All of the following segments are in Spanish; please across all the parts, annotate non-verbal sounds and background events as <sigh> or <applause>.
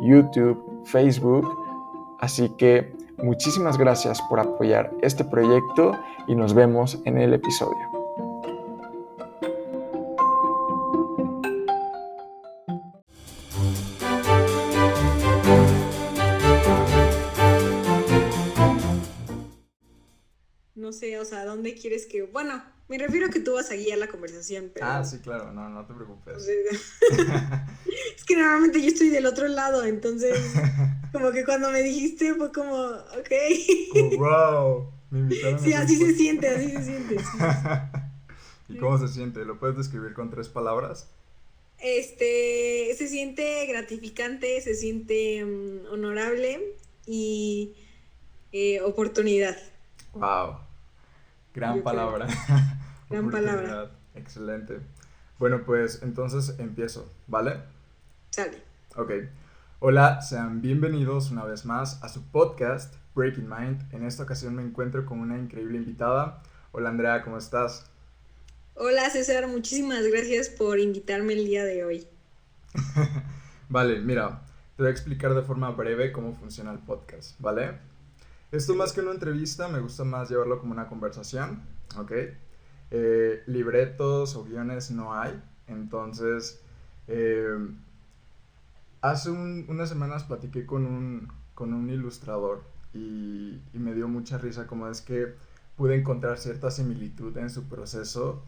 YouTube, Facebook. Así que muchísimas gracias por apoyar este proyecto y nos vemos en el episodio. Sé, o sea, ¿dónde quieres que...? Bueno, me refiero a que tú vas a guiar la conversación, pero... Ah, sí, claro, no, no te preocupes. <laughs> es que normalmente yo estoy del otro lado, entonces, <laughs> como que cuando me dijiste fue como, ok. wow, me invitaron Sí, así se siente, así se siente. <laughs> ¿Y cómo se siente? ¿Lo puedes describir con tres palabras? Este, se siente gratificante, se siente mm, honorable y eh, oportunidad. Wow. Gran palabra. <laughs> Gran palabra. Excelente. Bueno, pues entonces empiezo, ¿vale? Sale. Ok. Hola, sean bienvenidos una vez más a su podcast Breaking Mind. En esta ocasión me encuentro con una increíble invitada. Hola Andrea, ¿cómo estás? Hola César, muchísimas gracias por invitarme el día de hoy. <laughs> vale, mira, te voy a explicar de forma breve cómo funciona el podcast, ¿vale? Esto más que una entrevista, me gusta más llevarlo como una conversación, ¿ok? Eh, libretos o guiones no hay, entonces, eh, hace unas semanas platiqué con un, con un ilustrador y, me dio mucha risa como es que pude encontrar cierta similitud en su proceso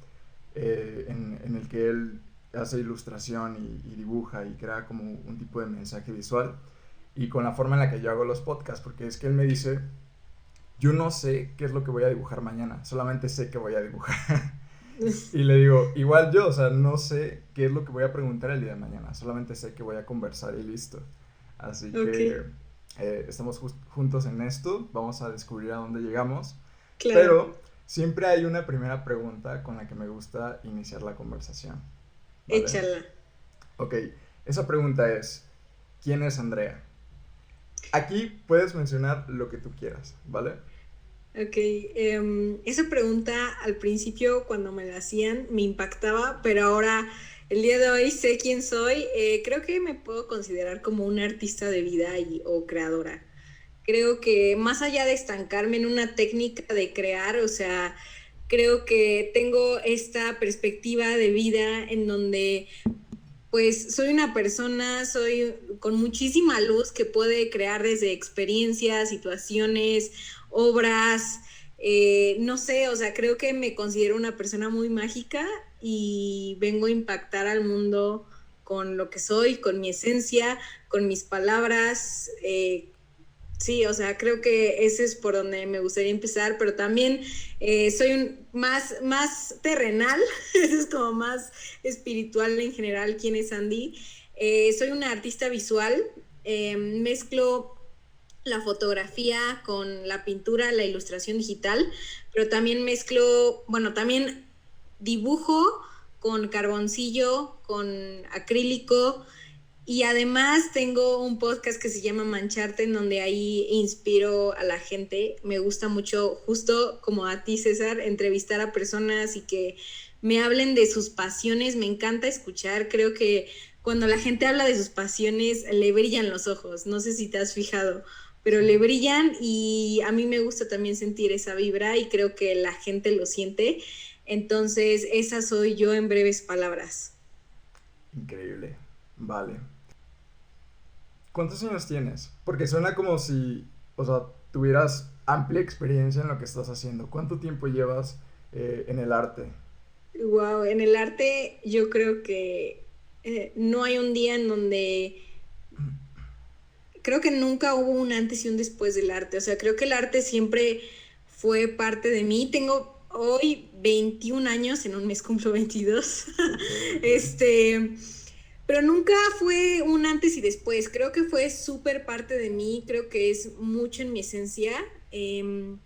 eh, en, el que él hace ilustración y, y, dibuja y crea como un tipo de mensaje visual y con la forma en la que yo hago los podcasts, porque es que él me dice, yo no sé qué es lo que voy a dibujar mañana, solamente sé que voy a dibujar. <laughs> y le digo, igual yo, o sea, no sé qué es lo que voy a preguntar el día de mañana, solamente sé que voy a conversar y listo. Así que eh, estamos juntos en esto, vamos a descubrir a dónde llegamos. Pero siempre hay una primera pregunta con la que me gusta iniciar la conversación. Échala. Ok, esa pregunta es, ¿quién es Andrea? Aquí puedes mencionar lo que tú quieras, ¿vale? Ok, em, esa pregunta al principio cuando me la hacían me impactaba, pero ahora el día de hoy sé quién soy. Eh, creo que me puedo considerar como una artista de vida y, o creadora. Creo que más allá de estancarme en una técnica de crear, o sea, creo que tengo esta perspectiva de vida en donde pues soy una persona, soy con muchísima luz que puede crear desde experiencias, situaciones, obras, eh, no sé, o sea, creo que me considero una persona muy mágica y vengo a impactar al mundo con lo que soy, con mi esencia, con mis palabras, eh, Sí, o sea, creo que ese es por donde me gustaría empezar, pero también eh, soy un, más, más terrenal, <laughs> es como más espiritual en general, quién es Andy. Eh, soy una artista visual, eh, mezclo la fotografía con la pintura, la ilustración digital, pero también mezclo, bueno, también dibujo con carboncillo, con acrílico, y además tengo un podcast que se llama Mancharte, en donde ahí inspiro a la gente. Me gusta mucho, justo como a ti, César, entrevistar a personas y que me hablen de sus pasiones. Me encanta escuchar. Creo que cuando la gente habla de sus pasiones, le brillan los ojos. No sé si te has fijado, pero le brillan y a mí me gusta también sentir esa vibra y creo que la gente lo siente. Entonces, esa soy yo en breves palabras. Increíble. Vale. ¿Cuántos años tienes? Porque suena como si, o sea, tuvieras amplia experiencia en lo que estás haciendo. ¿Cuánto tiempo llevas eh, en el arte? Wow, en el arte yo creo que eh, no hay un día en donde creo que nunca hubo un antes y un después del arte. O sea, creo que el arte siempre fue parte de mí. Tengo hoy 21 años, en un mes cumplo 22. <laughs> este, pero nunca fue un antes y después. Creo que fue súper parte de mí, creo que es mucho en mi esencia. Em,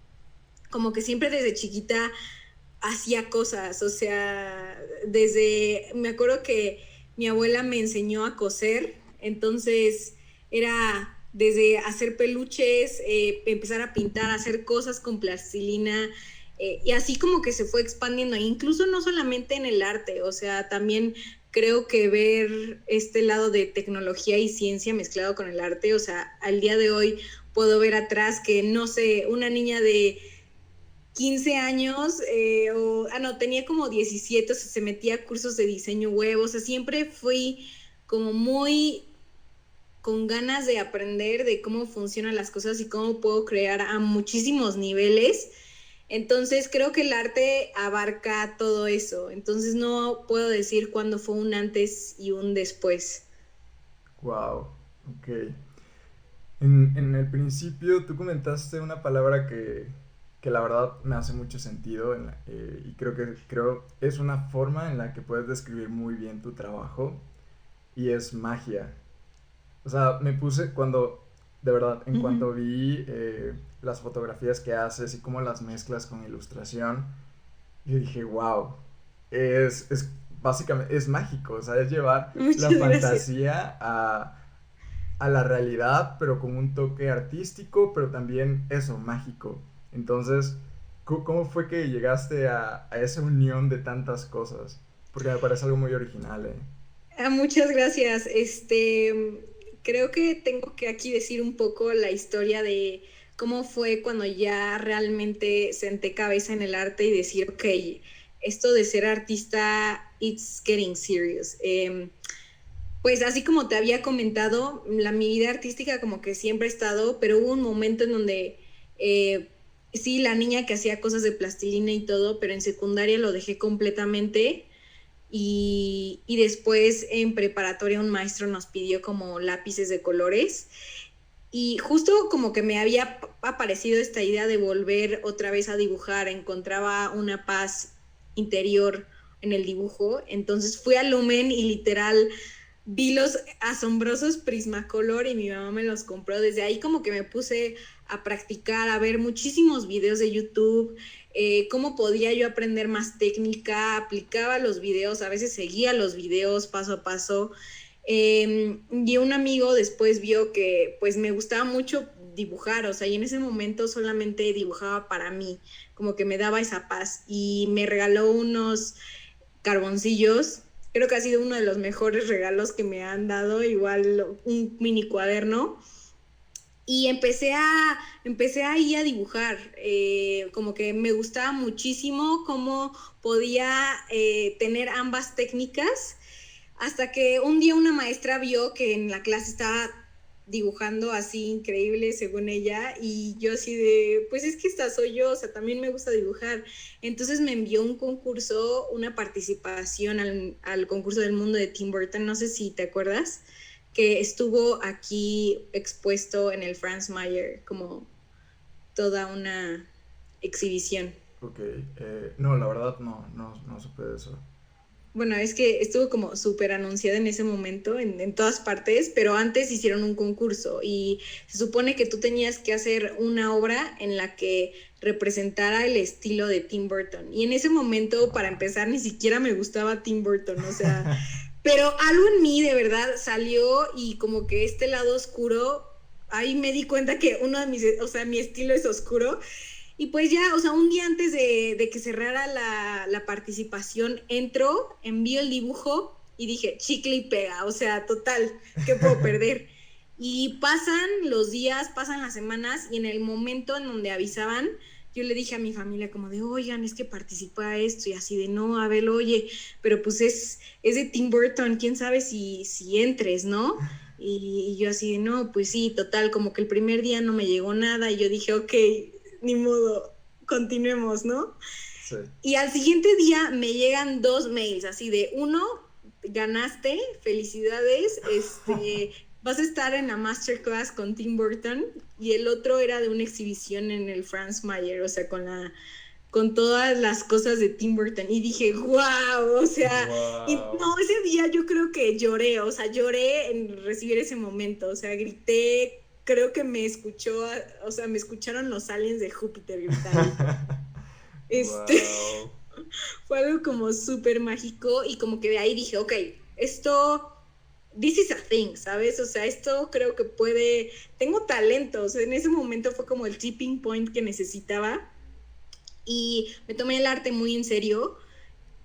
como que siempre desde chiquita hacía cosas, o sea, desde, me acuerdo que mi abuela me enseñó a coser, entonces era desde hacer peluches, eh, empezar a pintar, hacer cosas con plastilina, eh, y así como que se fue expandiendo, incluso no solamente en el arte, o sea, también creo que ver este lado de tecnología y ciencia mezclado con el arte, o sea, al día de hoy puedo ver atrás que, no sé, una niña de 15 años, eh, o, ah, no, tenía como 17, o sea, se metía a cursos de diseño web, o sea, siempre fui como muy con ganas de aprender de cómo funcionan las cosas y cómo puedo crear a muchísimos niveles. Entonces creo que el arte abarca todo eso. Entonces no puedo decir cuándo fue un antes y un después. Wow, ok. En, el principio tú comentaste una palabra que, la verdad me hace mucho sentido eh, y creo que creo es una forma en la que puedes describir muy bien tu trabajo y es magia. O sea, me puse cuando de verdad, en cuanto vi eh, las fotografías que haces y cómo las mezclas con ilustración, yo dije, wow, es, es básicamente, es mágico, o sea, es llevar <laughs> la fantasía a, a, la realidad, pero con un toque artístico, pero también eso, mágico. Entonces, ¿cómo fue que llegaste a, a esa unión de tantas cosas? Porque me parece algo muy original, ¿eh? Ah, muchas gracias. Este, creo que tengo que aquí decir un poco la historia de cómo fue cuando ya realmente senté cabeza en el arte y decir, ok, esto de ser artista, it's getting serious. Em, pues así como te había comentado, la, mi vida artística como que siempre ha estado, pero hubo un momento en donde eh, sí, la niña que hacía cosas de plastilina y todo, pero en secundaria lo dejé completamente y, después en preparatoria un maestro nos pidió como lápices de colores y justo como que me había aparecido esta idea de volver otra vez a dibujar, encontraba una paz interior en el dibujo, entonces fui a Lumen y literal vi los asombrosos Prismacolor y mi mamá me los compró. Desde ahí como que me puse a practicar, a ver muchísimos videos de YouTube, eh, cómo podía yo aprender más técnica, aplicaba los videos, a veces seguía los videos paso a paso. Em, y un amigo después vio que pues me gustaba mucho dibujar, o sea, y en ese momento solamente dibujaba para mí, como que me daba esa paz y me regaló unos carboncillos, creo que ha sido uno de los mejores regalos que me han dado, igual un mini cuaderno. Y empecé a, empecé ahí a dibujar, eh, como que me gustaba muchísimo cómo podía eh, tener ambas técnicas, hasta que un día una maestra vio que en la clase estaba dibujando así increíble según ella y yo así de, pues es que esta soy yo, o sea, también me gusta dibujar. Entonces me envió un concurso, una participación al, concurso del mundo de Tim Burton, no sé si te acuerdas que estuvo aquí expuesto en el Franz Mayer como toda una exhibición. Ok, eh, no, la verdad no, no, no supe de eso. Bueno, es que estuvo como súper anunciada en ese momento en, en, todas partes, pero antes hicieron un concurso y se supone que tú tenías que hacer una obra en la que representara el estilo de Tim Burton. Y en ese momento, para empezar, ni siquiera me gustaba Tim Burton, o sea, <laughs> Pero algo en mí de verdad salió y como que este lado oscuro, ahí me di cuenta que uno de mis, o sea, mi estilo es oscuro. Y pues ya, o sea, un día antes de, que cerrara la, la, participación, entro, envío el dibujo y dije, chicle y pega, o sea, total, ¿qué puedo perder? <laughs> Y pasan los días, pasan las semanas y en el momento en donde avisaban, yo le dije a mi familia como de, oigan, es que participa esto y así de, no, a ver, oye, pero pues es, es de Tim Burton, quién sabe si, si entres, ¿no? <laughs> Y, yo así de, no, pues sí, total, como que el primer día no me llegó nada y yo dije, ok, ni modo, continuemos, ¿no? Sí. Y al siguiente día me llegan dos mails, así de, uno, ganaste, felicidades, <laughs> este, vas a estar en la masterclass con Tim Burton y el otro era de una exhibición en el Franz Mayer, o sea, con la con todas las cosas de Tim Burton y dije, wow, o sea, y no, ese día yo creo que lloré, o sea, lloré en recibir ese momento, o sea, grité, creo que me escuchó, o sea, me escucharon los aliens de Júpiter gritando. <laughs> este, <laughs> fue algo como súper mágico y como que de ahí dije, ok, esto this is a thing, ¿sabes? O sea, esto creo que puede, tengo talento, o sea, en ese momento fue como el tipping point que necesitaba y me tomé el arte muy en serio.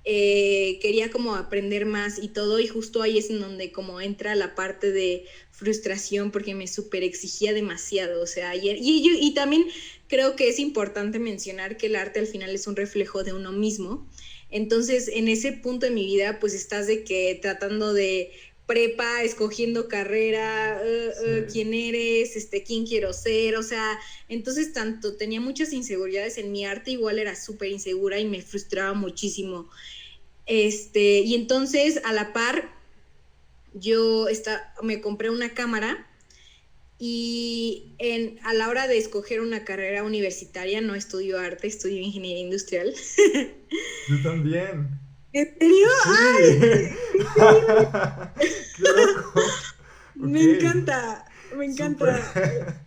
Eh, quería como aprender más y todo y justo ahí es en donde como entra la parte de frustración porque me super exigía demasiado, o sea, ayer y, y, y también creo que es importante mencionar que el arte al final es un reflejo de uno mismo. Entonces, en ese punto de mi vida, pues estás de que tratando de prepa, escogiendo carrera, eh, eh, quién eres, este, quién quiero ser, o sea, entonces tanto tenía muchas inseguridades en mi arte, igual era súper insegura y me frustraba muchísimo. Este, y entonces a la par, yo está, me compré una cámara y en, a la hora de escoger una carrera universitaria, no estudio arte, estudio ingeniería industrial. <laughs> Yo también. ¿En serio? ¡Ay! <laughs> <laughs> Me encanta, me encanta. <laughs>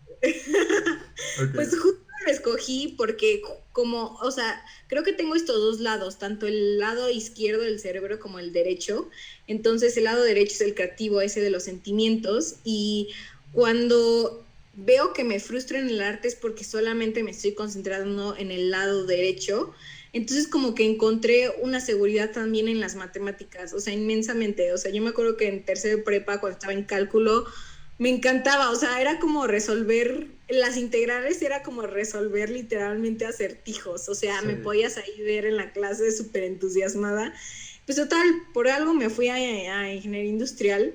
Pues justo lo escogí porque como, o sea, creo que tengo estos dos lados, tanto el lado izquierdo del cerebro como el derecho. Entonces el lado derecho es el creativo, ese de los sentimientos. Y cuando veo que me frustro en el arte es porque solamente me estoy concentrando en el lado derecho entonces como que encontré una seguridad también en las matemáticas, o sea, inmensamente. O sea, yo me acuerdo que en tercero prepa, cuando estaba en cálculo, me encantaba, o sea, era como resolver, las integrales era como resolver literalmente acertijos, o sea, me podías ahí ver en la clase súper entusiasmada. Pues total, por algo me fui a, a ingeniería industrial.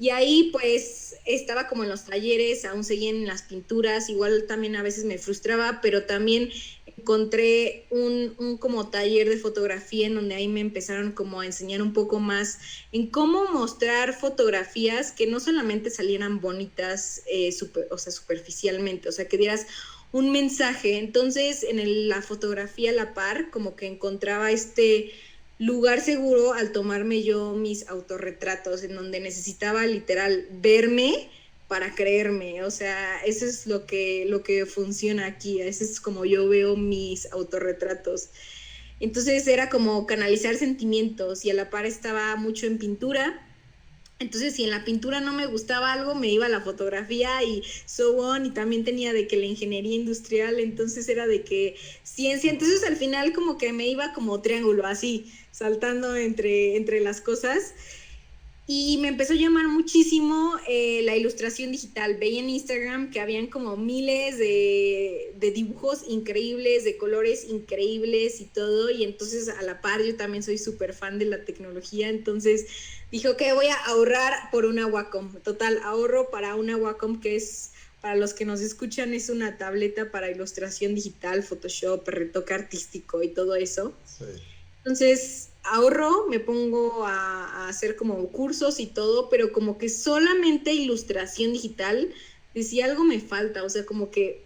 Y ahí pues estaba como en los talleres, aún seguía en las pinturas, igual también a veces me frustraba, pero también encontré un, un, como taller de fotografía en donde ahí me empezaron como a enseñar un poco más en cómo mostrar fotografías que no solamente salieran bonitas, eh, o sea, superficialmente, o sea, que dieras un mensaje. Entonces, en la fotografía a la par, como que encontraba este lugar seguro al tomarme yo mis autorretratos, en donde necesitaba literal verme para creerme, o sea, eso es lo que, lo que funciona aquí, eso es como yo veo mis autorretratos. Entonces era como canalizar sentimientos y a la par estaba mucho en pintura. Entonces, si en la pintura no me gustaba algo, me iba a la fotografía y so on, y también tenía de que la ingeniería industrial, entonces era de que ciencia, entonces al final como que me iba como triángulo, así, saltando entre, entre las cosas. Y me empezó a llamar muchísimo eh, la ilustración digital. Veía en Instagram que habían como miles de, de, dibujos increíbles, de colores increíbles y todo. Y entonces a la par yo también soy súper fan de la tecnología. Entonces dije, ok, voy a ahorrar por una Wacom. Total, ahorro para una Wacom que es, para los que nos escuchan, es una tableta para ilustración digital, Photoshop, retoque artístico y todo eso. Sí. Entonces ahorro, me pongo a, hacer como cursos y todo, pero como que solamente ilustración digital, decía algo me falta, o sea, como que,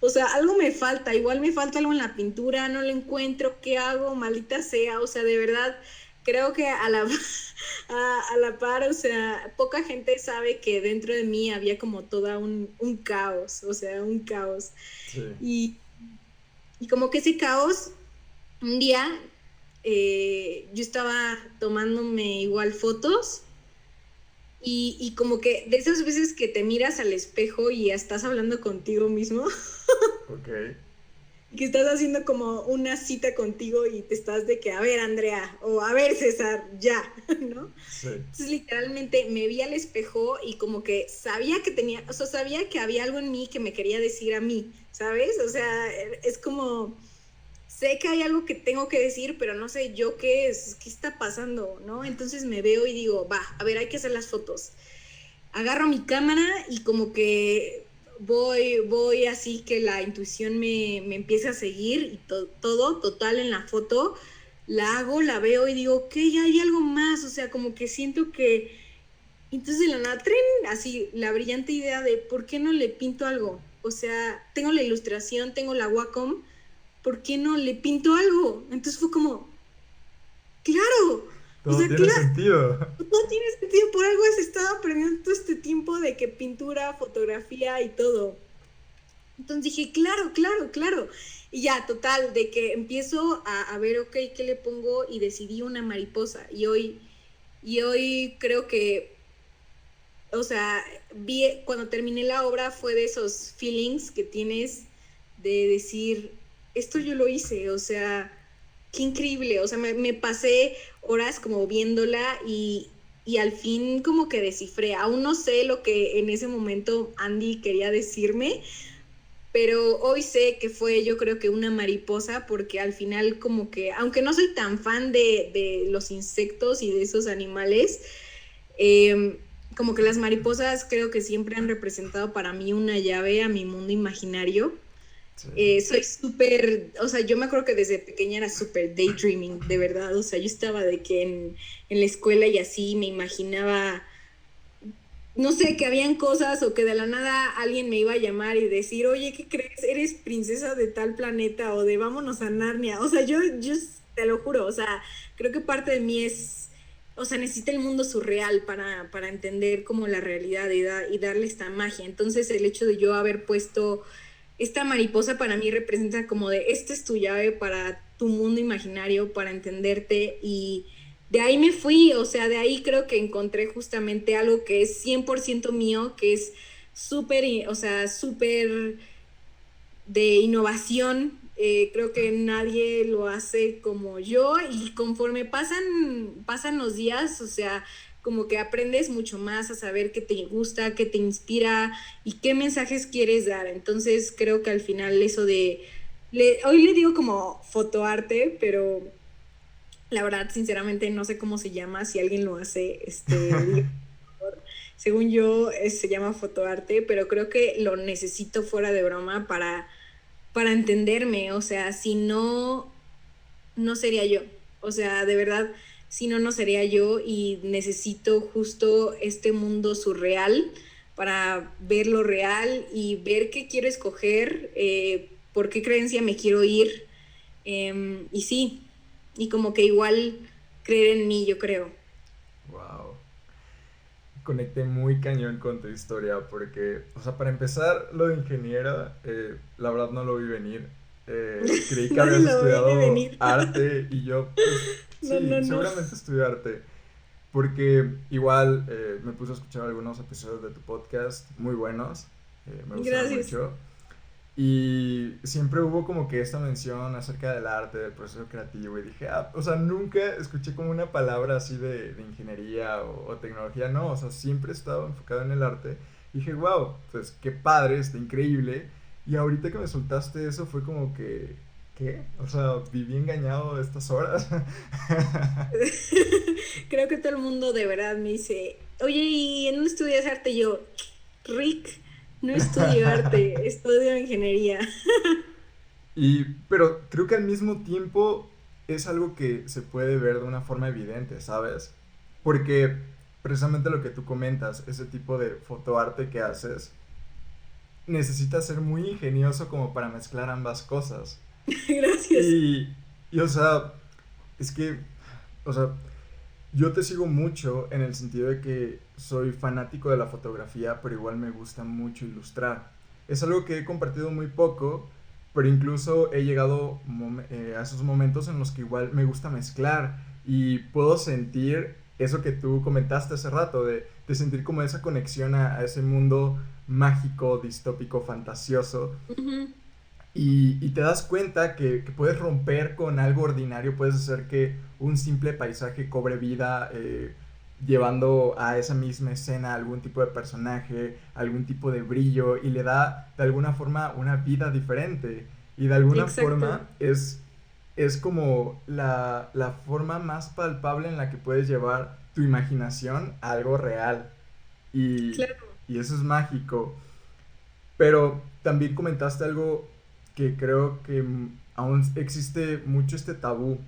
o sea, algo me falta, igual me falta algo en la pintura, no lo encuentro, ¿qué hago? Maldita sea, o sea, de verdad, creo que a la, <laughs> a, la par, o sea, poca gente sabe que dentro de mí había como toda un, un caos, o sea, un caos. Y, y como que ese caos un día eh, yo estaba tomándome igual fotos y, y, como que de esas veces que te miras al espejo y estás hablando contigo mismo. <laughs> ok. Que estás haciendo como una cita contigo y te estás de que, a ver, Andrea, o a ver, César, ya, <laughs> ¿no? Sí. Entonces, literalmente me vi al espejo y como que sabía que tenía, o sea, sabía que había algo en mí que me quería decir a mí, ¿sabes? O sea, es como sé que hay algo que tengo que decir, pero no sé yo qué es, qué está pasando, ¿no? Entonces me veo y digo, va, a ver, hay que hacer las fotos. Agarro mi cámara y como que voy, voy así que la intuición me, me empieza a seguir y todo, total en la foto, la hago, la veo y digo, ok, ya hay algo más, o sea, como que siento que... Entonces la nada, así, la brillante idea de, ¿por qué no le pinto algo? O sea, tengo la ilustración, tengo la Wacom, ¿por qué no le pinto algo? Entonces fue como, claro. Todo tiene sentido. No tiene sentido, por algo has estado aprendiendo todo este tiempo de que pintura, fotografía y todo. Entonces dije, claro, claro, claro. Y ya, total, de que empiezo a, a, ver, ok, ¿qué le pongo? Y decidí una mariposa. Y hoy, y hoy creo que, o sea, vi, cuando terminé la obra fue de esos feelings que tienes de decir, esto yo lo hice, o sea, qué increíble, o sea, me, pasé horas como viéndola y, y, al fin como que descifré, aún no sé lo que en ese momento Andy quería decirme, pero hoy sé que fue yo creo que una mariposa porque al final como que, aunque no soy tan fan de, de los insectos y de esos animales, eh, como que las mariposas creo que siempre han representado para mí una llave a mi mundo imaginario. Eh, soy súper, o sea, yo me acuerdo que desde pequeña era súper daydreaming, de verdad, o sea, yo estaba de que en, en, la escuela y así me imaginaba, no sé, que habían cosas o que de la nada alguien me iba a llamar y decir, oye, ¿qué crees? Eres princesa de tal planeta o de vámonos a Narnia, o sea, yo, yo te lo juro, o sea, creo que parte de mí es o sea, necesita el mundo surreal para, para entender como la realidad y, y darle esta magia. Entonces el hecho de yo haber puesto esta mariposa para mí representa como de, esta es tu llave para tu mundo imaginario, para entenderte y de ahí me fui, o sea, de ahí creo que encontré justamente algo que es 100% mío, que es súper, o sea, súper de innovación, eh, creo que nadie lo hace como yo y conforme pasan, pasan los días, o sea, como que aprendes mucho más a saber qué te gusta, qué te inspira y qué mensajes quieres dar. Entonces creo que al final eso de, hoy le digo como fotoarte, pero la verdad, sinceramente, no sé cómo se llama, si alguien lo hace, este, <laughs> según yo, se llama fotoarte, pero creo que lo necesito fuera de broma para para entenderme, o sea, si no, no sería yo, o sea, de verdad, si no, no sería yo y necesito justo este mundo surreal para ver lo real y ver qué quiero escoger, eh, por qué creencia me quiero ir, em, y sí, y como que igual creer en mí, yo creo. Conecté muy cañón con tu historia porque, o sea, para empezar, lo de ingeniera, eh, la verdad no lo vi venir. Eh, <laughs> creí que habías estudiado arte y yo, pues, sí, seguramente estudié arte. Porque igual eh, me puse a escuchar algunos episodios de tu podcast muy buenos. me gustaron mucho. Y siempre hubo como que esta mención acerca del arte, del proceso creativo. Y dije, ah, o sea, nunca escuché como una palabra así de, de ingeniería o, tecnología, no, o sea, siempre he estado enfocado en el arte. Y dije, wow, pues qué padre, está increíble. Y ahorita que me soltaste eso fue como que, ¿qué? O sea, viví engañado estas horas. <laughs> Creo que todo el mundo de verdad me dice, oye, ¿y en dónde estudias arte? Yo, Rick no estudio arte, <laughs> estudio ingeniería. y, pero creo que al mismo tiempo es algo que se puede ver de una forma evidente, ¿sabes? Porque precisamente lo que tú comentas, ese tipo de fotoarte que haces, necesita ser muy ingenioso como para mezclar ambas cosas. <laughs> Gracias. Y, y, o sea, es que, o sea, yo te sigo mucho en el sentido de que soy fanático de la fotografía, pero igual me gusta mucho ilustrar. Es algo que he compartido muy poco, pero incluso he llegado eh, a esos momentos en los que igual me gusta mezclar y puedo sentir eso que tú comentaste hace rato, de, sentir como esa conexión a, ese mundo mágico, distópico, fantasioso. Y, te das cuenta que, puedes romper con algo ordinario, puedes hacer que un simple paisaje cobre vida, eh, llevando a esa misma escena algún tipo de personaje, algún tipo de brillo, y le da de alguna forma una vida diferente. Y de alguna forma es, es como la, la forma más palpable en la que puedes llevar tu imaginación a algo real. Y, y eso es mágico. Pero también comentaste algo que creo que aún existe mucho este tabú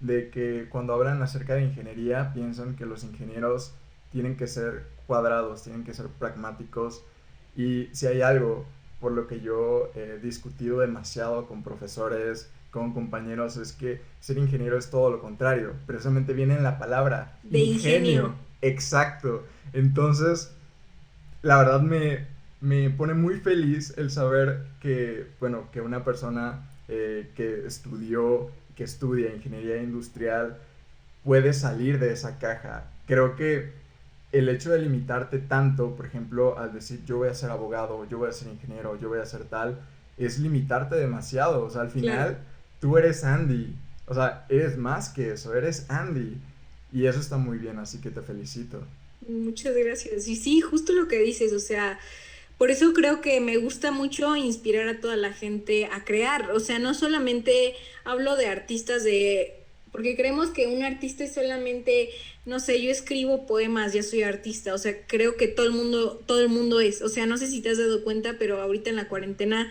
de que cuando hablan acerca de ingeniería piensan que los ingenieros tienen que ser cuadrados, tienen que ser pragmáticos y si hay algo por lo que yo he discutido demasiado con profesores, con compañeros, es que ser ingeniero es todo lo contrario. Precisamente viene en la palabra de ingenio. Exacto. Entonces, la verdad me, me pone muy feliz el saber que, bueno, que una persona eh, que estudió, que estudia ingeniería industrial, puede salir de esa caja. Creo que el hecho de limitarte tanto, por ejemplo, al decir yo voy a ser abogado, yo voy a ser ingeniero, yo voy a ser tal, es limitarte demasiado. O sea, al final tú eres Andy. O sea, eres más que eso, eres Andy. Y eso está muy bien, así que te felicito. Muchas gracias. Y sí, justo lo que dices, o sea, por eso creo que me gusta mucho inspirar a toda la gente a crear. O sea, no solamente hablo de artistas de... Porque creemos que un artista es solamente, no sé, yo escribo poemas, ya soy artista. O sea, creo que todo el mundo, todo el mundo es. O sea, no sé si te has dado cuenta, pero ahorita en la cuarentena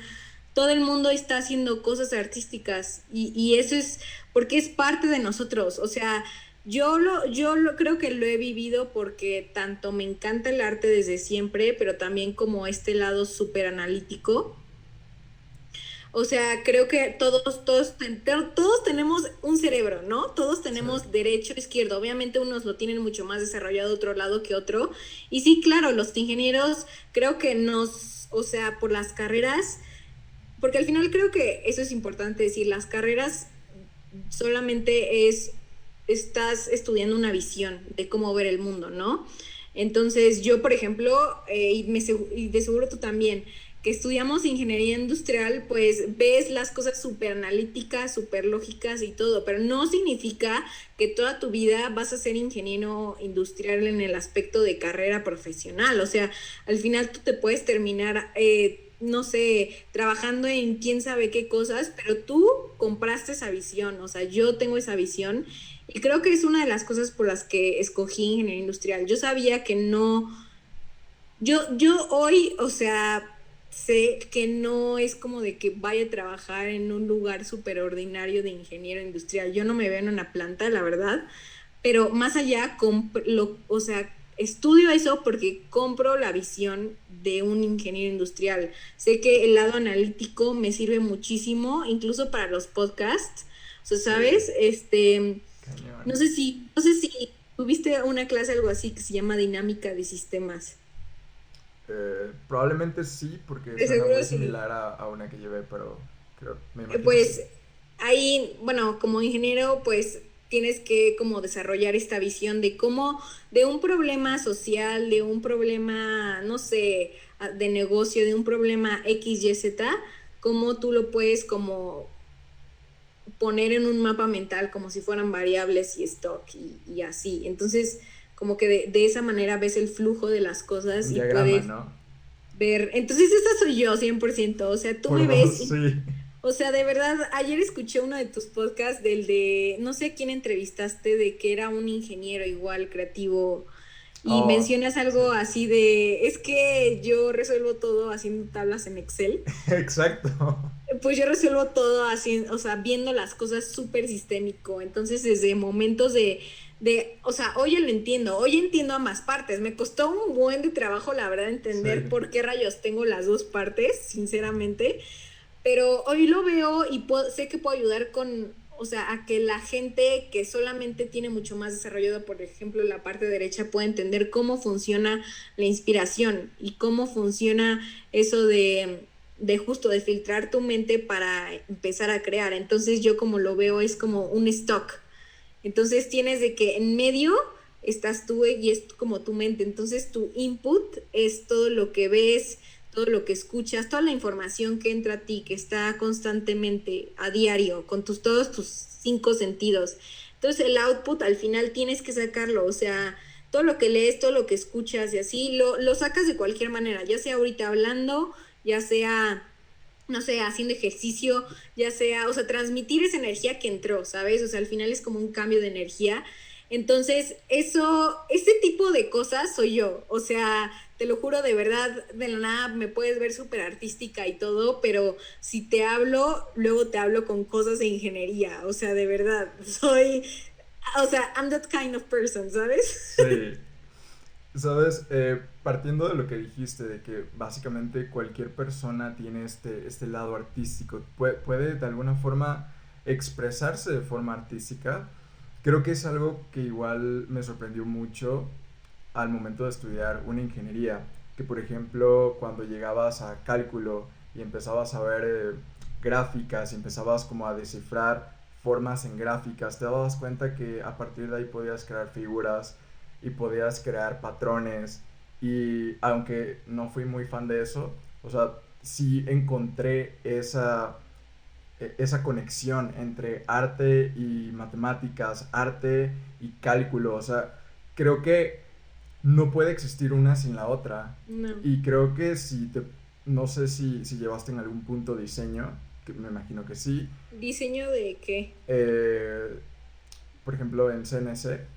todo el mundo está haciendo cosas artísticas. Y, y eso es porque es parte de nosotros. O sea, yo lo, yo lo creo que lo he vivido porque tanto me encanta el arte desde siempre, pero también como este lado súper analítico. O sea, creo que todos, todos, todos tenemos un cerebro, ¿no? Todos tenemos derecho, izquierdo. Obviamente unos lo tienen mucho más desarrollado de otro lado que otro. Y sí, claro, los ingenieros creo que nos, o sea, por las carreras, porque al final creo que eso es importante decir, las carreras solamente es estás estudiando una visión de cómo ver el mundo, ¿no? Entonces yo, por ejemplo, eh, y, me, y de seguro tú también, que estudiamos ingeniería industrial, pues ves las cosas súper analíticas, súper lógicas y todo, pero no significa que toda tu vida vas a ser ingeniero industrial en el aspecto de carrera profesional. O sea, al final tú te puedes terminar... Eh, no sé, trabajando en quién sabe qué cosas, pero tú compraste esa visión, o sea, yo tengo esa visión y creo que es una de las cosas por las que escogí ingeniería industrial. Yo sabía que no, yo, yo hoy, o sea, sé que no es como de que vaya a trabajar en un lugar súper ordinario de ingeniero industrial. Yo no me veo en una planta, la verdad, pero más allá, lo, o sea, estudio eso porque compro la visión de un ingeniero industrial. Sé que el lado analítico me sirve muchísimo, incluso para los podcasts. O sea, ¿sabes? Este no sé si, no sé si tuviste una clase algo así que se llama dinámica de sistemas. Eh, probablemente sí, porque es muy similar a, una que llevé, pero creo, me Pues ahí, bueno, como ingeniero, pues tienes que como desarrollar esta visión de cómo de un problema social, de un problema, no sé, de negocio, de un problema X, Y, Z, cómo tú lo puedes como poner en un mapa mental como si fueran variables y stock y, así. Entonces, como que de, esa manera ves el flujo de las cosas y puedes ver. Entonces, esa soy yo 100%. O sea, tú me ves. <laughs> O sea, de verdad, ayer escuché uno de tus podcasts del de, no sé quién entrevistaste, de que era un ingeniero igual creativo y oh, mencionas algo así de, es que yo resuelvo todo haciendo tablas en Excel. <laughs> Exacto. Pues yo resuelvo todo así, o sea, viendo las cosas súper sistémico. Entonces, desde momentos de, de, o sea, hoy lo entiendo, hoy entiendo ambas partes. Me costó un buen de trabajo, la verdad, entender por qué rayos tengo las dos partes, sinceramente. Pero hoy lo veo y sé que puedo ayudar con o sea, a que la gente que solamente tiene mucho más desarrollado, por ejemplo, la parte derecha, pueda entender cómo funciona la inspiración y cómo funciona eso de, de justo de filtrar tu mente para empezar a crear. Entonces yo como lo veo es como un stock. Entonces tienes de que en medio estás tú y es como tu mente. Entonces tu input es todo lo que ves, todo lo que escuchas, toda la información que entra a ti, que está constantemente a diario, con tus, todos tus cinco sentidos. Entonces el output al final tienes que sacarlo, o sea, todo lo que lees, todo lo que escuchas y así, lo, lo sacas de cualquier manera, ya sea ahorita hablando, ya sea, no sé, haciendo ejercicio, ya sea, o sea, transmitir esa energía que entró, ¿sabes? O sea, al final es como un cambio de energía. Entonces, eso, ese tipo de cosas soy yo, o sea, te lo juro de verdad, de la nada me puedes ver súper artística y todo, pero si te hablo, luego te hablo con cosas de ingeniería, o sea, de verdad, <laughs> soy, o sea, I'm that kind of person, ¿sabes? Sí. <laughs> Sabes, eh, partiendo de lo que dijiste, de que básicamente cualquier persona tiene este, este lado artístico, puede, puede de alguna forma expresarse de forma artística, creo que es algo que igual me sorprendió mucho al momento de estudiar una ingeniería, que por ejemplo cuando llegabas a cálculo y empezabas a ver eh, gráficas y empezabas como a descifrar formas en gráficas, te dabas cuenta que a partir de ahí podías crear figuras, y podías crear patrones. Y aunque no fui muy fan de eso, o sea, sí encontré esa, e, esa conexión entre arte y matemáticas, arte y cálculo, o sea, creo que no puede existir una sin la otra. Y creo que si te, no sé si, si llevaste en algún punto diseño, que me imagino que sí. ¿Diseño de qué? Eh, por ejemplo, en CNC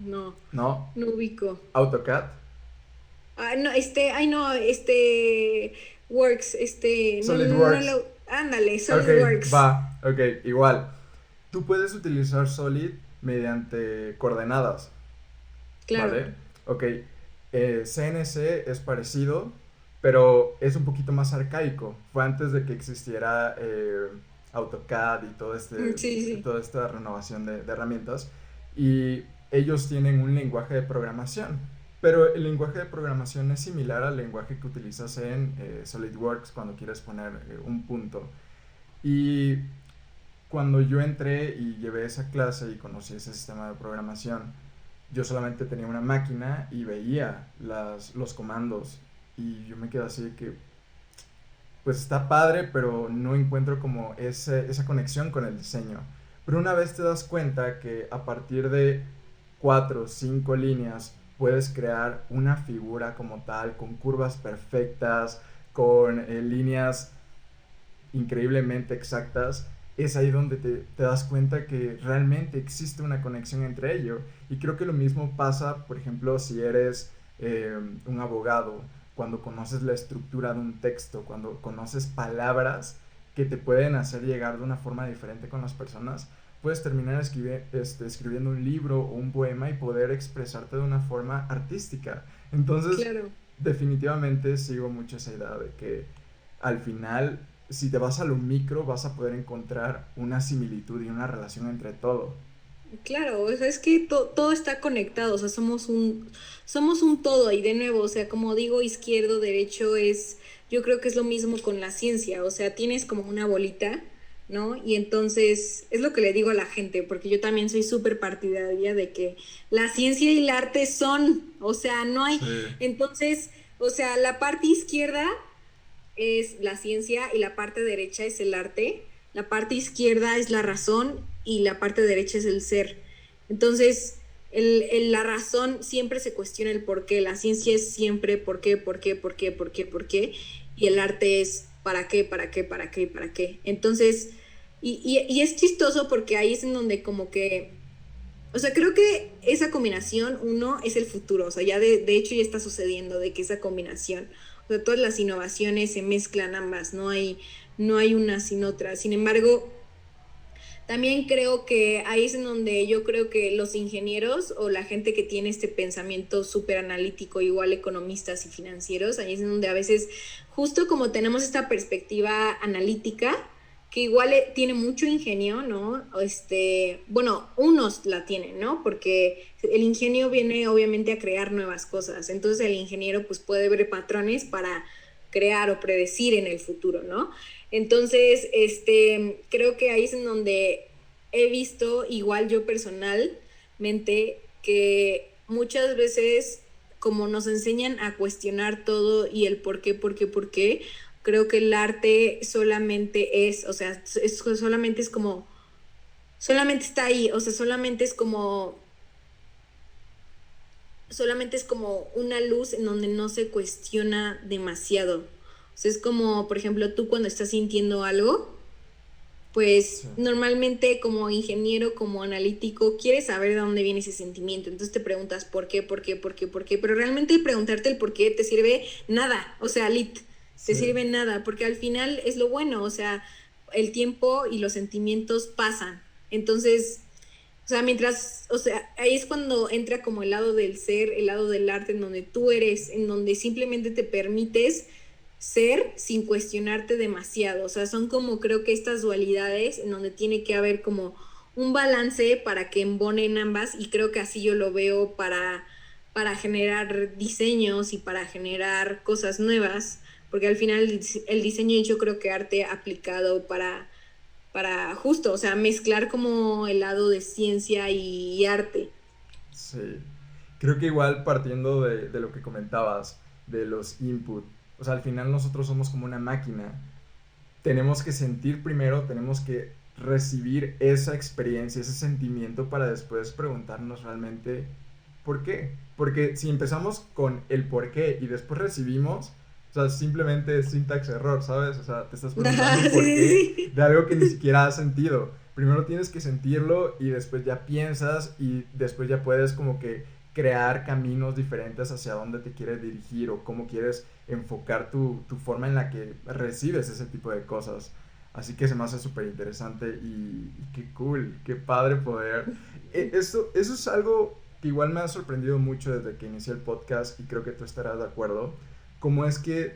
no. ¿No? No ubico. ¿AutoCAD? Ah, no, este, ay no, este, Works, este... SolidWorks. No, ándale, SolidWorks. va, ok, igual. Tú puedes utilizar Solid mediante coordenadas. Claro. ¿Vale? Ok, eh, CNC es parecido, pero es un poquito más arcaico. Fue antes de que existiera eh, AutoCAD y todo este, mm, toda esta renovación de, de herramientas. Y ellos tienen un lenguaje de programación, pero el lenguaje de programación es similar al lenguaje que utilizas en eh, SolidWorks cuando quieres poner eh, un punto. Y cuando yo entré y llevé esa clase y conocí ese sistema de programación, yo solamente tenía una máquina y veía las, los comandos y yo me quedé así de que, pues está padre, pero no encuentro como ese, esa conexión con el diseño. Pero una vez te das cuenta que a partir de cuatro, cinco líneas, puedes crear una figura como tal, con curvas perfectas, con eh, líneas increíblemente exactas, es ahí donde te, das cuenta que realmente existe una conexión entre ello. Y creo que lo mismo pasa, por ejemplo, si eres eh, un abogado, cuando conoces la estructura de un texto, cuando conoces palabras que te pueden hacer llegar de una forma diferente con las personas, puedes terminar este, escribiendo un libro o un poema y poder expresarte de una forma artística. Entonces, definitivamente sigo mucho esa idea de que al final, si te vas a lo micro, vas a poder encontrar una similitud y una relación entre todo. Claro, es que todo está conectado, o sea, somos un, somos un todo y de nuevo, o sea, como digo, izquierdo, derecho es, yo creo que es lo mismo con la ciencia, o sea, tienes como una bolita ¿no? Y entonces es lo que le digo a la gente, porque yo también soy súper partidaria de que la ciencia y el arte son, o sea, no hay, entonces, o sea, la parte izquierda es la ciencia y la parte derecha es el arte, la parte izquierda es la razón y la parte derecha es el ser. Entonces, el, la razón siempre se cuestiona el por qué, la ciencia es siempre por qué, por qué, por qué, por qué, por qué, y el arte es para qué, para qué, para qué, para qué. Entonces, y, es chistoso porque ahí es en donde como que, o sea, creo que esa combinación, uno, es el futuro, o sea, ya de, de hecho ya está sucediendo de que esa combinación, sea, todas las innovaciones se mezclan ambas, no hay, no hay una sin otra. Sin embargo, también creo que ahí es en donde yo creo que los ingenieros o la gente que tiene este pensamiento súper analítico, igual economistas y financieros, ahí es en donde a veces, justo como tenemos esta perspectiva analítica, que igual eh, tiene mucho ingenio, ¿no? Este, bueno, unos la tienen, ¿no? Porque el ingenio viene obviamente a crear nuevas cosas. Entonces el ingeniero pues puede ver patrones para crear o predecir en el futuro, ¿no? Entonces, este, creo que ahí es en donde he visto, igual yo personalmente, que muchas veces como nos enseñan a cuestionar todo y el por qué, por qué, por qué, creo que el arte solamente es, o sea, es, solamente es como, solamente está ahí, o sea, solamente es como, solamente es como una luz en donde no se cuestiona demasiado. O sea, es como, por ejemplo, tú cuando estás sintiendo algo, pues normalmente como ingeniero, como analítico, quieres saber de dónde viene ese sentimiento. Entonces te preguntas por qué, por qué, por qué, por qué. Pero realmente preguntarte el por qué te sirve nada. O sea, lit te sirve nada, porque al final es lo bueno, o sea, el tiempo y los sentimientos pasan. Entonces, O sea, mientras, o sea, ahí es cuando entra como el lado del ser, el lado del arte, en donde tú eres, en donde simplemente te permites ser sin cuestionarte demasiado. O sea, son como creo que estas dualidades en donde tiene que haber como un balance para que embonen ambas y creo que así yo lo veo para, para generar diseños y para generar cosas nuevas, porque al final el diseño yo creo que arte aplicado para para justo, o sea, mezclar como el lado de ciencia y, arte. Sí, creo que igual partiendo de, de, lo que comentabas, de los input, o sea, al final nosotros somos como una máquina, tenemos que sentir primero, tenemos que recibir esa experiencia, ese sentimiento para después preguntarnos realmente por qué. Porque si empezamos con el por qué y después recibimos, o sea, simplemente es syntax error, ¿sabes? O sea, te estás <laughs> preguntando por qué de algo que ni siquiera has sentido. Primero tienes que sentirlo y después ya piensas y después ya puedes como que crear caminos diferentes hacia dónde te quieres dirigir o cómo quieres enfocar tu, tu forma en la que recibes ese tipo de cosas. Así que se me hace súper interesante y, qué cool, qué padre poder. E, eso, eso es algo que igual me ha sorprendido mucho desde que inicié el podcast y creo que tú estarás de acuerdo cómo es que,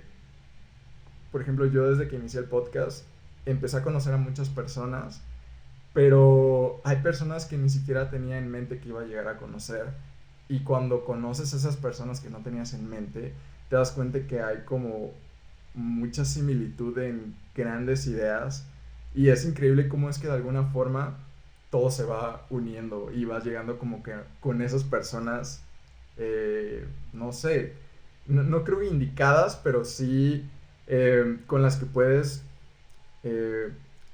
por ejemplo, yo desde que inicié el podcast empecé a conocer a muchas personas, pero hay personas que ni siquiera tenía en mente que iba a llegar a conocer. Y cuando conoces a esas personas que no tenías en mente, te das cuenta que hay como mucha similitud en grandes ideas. Y es increíble cómo es que de alguna forma todo se va uniendo y vas llegando como que con esas personas, eh, no sé, no, creo indicadas, pero sí eh, con las que puedes eh,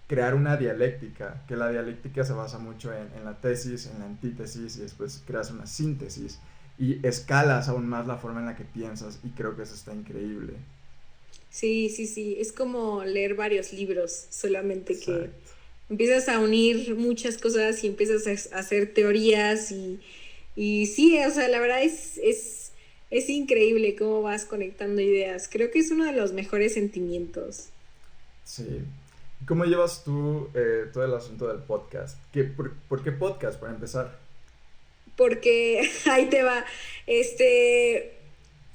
crear una dialéctica, que la dialéctica se basa mucho en, en, la tesis, en la antítesis y después creas una síntesis y escalas aún más la forma en la que piensas y creo que eso está increíble. Sí, sí, sí, es como leer varios libros, solamente que empiezas a unir muchas cosas y empiezas a hacer teorías y, y sí, o sea, la verdad es, es es increíble cómo vas conectando ideas. Creo que es uno de los mejores sentimientos. Sí. ¿Cómo llevas tú eh, todo el asunto del podcast? ¿Qué, por, qué podcast, para empezar? Porque <laughs> ahí te va. Este.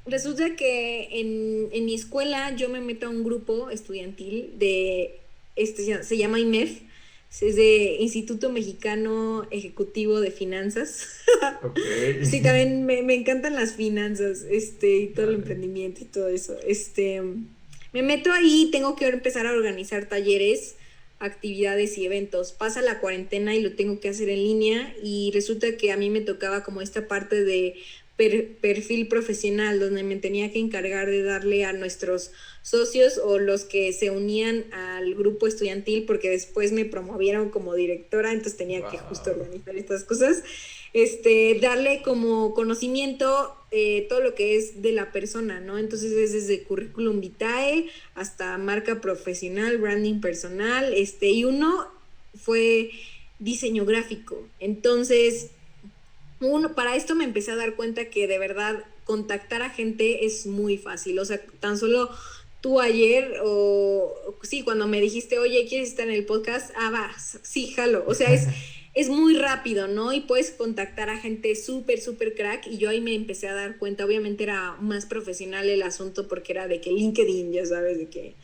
Resulta que en, en mi escuela yo me meto a un grupo estudiantil de. Este, se llama IMEF es de Instituto Mexicano Ejecutivo de Finanzas. <laughs> sí, también me, encantan las finanzas, este, y todo el emprendimiento y todo eso. Este, me meto ahí, tengo que empezar a organizar talleres, actividades y eventos. Pasa la cuarentena y lo tengo que hacer en línea y resulta que a mí me tocaba como esta parte de perfil profesional donde me tenía que encargar de darle a nuestros socios o los que se unían al grupo estudiantil porque después me promovieron como directora, entonces tenía que justo organizar estas cosas, este, darle como conocimiento eh, todo lo que es de la persona, ¿no? Entonces es desde currículum vitae hasta marca profesional, branding personal, este, y uno fue diseño gráfico. Entonces, uno, para esto me empecé a dar cuenta que de verdad contactar a gente es muy fácil. O sea, tan solo tú ayer o sí, cuando me dijiste, oye, ¿quieres estar en el podcast? Ah, va, sí, jalo. O sea, es, <laughs> es muy rápido, ¿no? Y puedes contactar a gente súper, súper crack. Y yo ahí me empecé a dar cuenta, obviamente era más profesional el asunto porque era de que LinkedIn, ya sabes, de que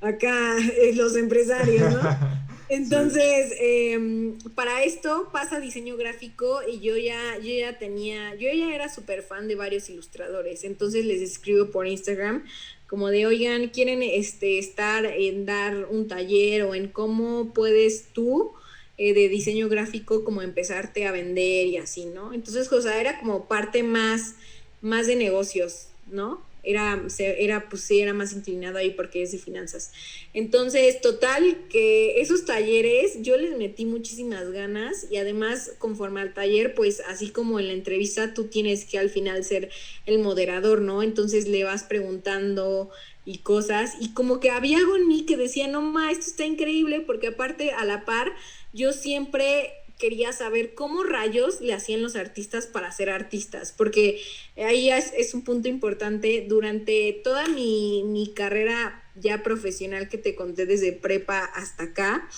acá eh, los empresarios, ¿no? <laughs> Entonces, em, para esto pasa diseño gráfico y yo ya, yo ya tenía, yo ya era súper fan de varios ilustradores, entonces les escribo por Instagram como de, oigan, quieren este, estar en dar un taller o en cómo puedes tú eh, de diseño gráfico como empezarte a vender y así, ¿no? Entonces, o era como parte más, más de negocios, ¿no? Era, era, pues sí, era más inclinado ahí porque es de finanzas. Entonces, total, que esos talleres yo les metí muchísimas ganas y además, conforme al taller, pues así como en la entrevista, tú tienes que al final ser el moderador, ¿no? Entonces le vas preguntando y cosas y como que había algo en mí que decía, no, ma, esto está increíble porque aparte a la par, yo siempre quería saber cómo rayos le hacían los artistas para ser artistas, porque ahí es, un punto importante. Durante toda mi, carrera ya profesional que te conté desde prepa hasta acá,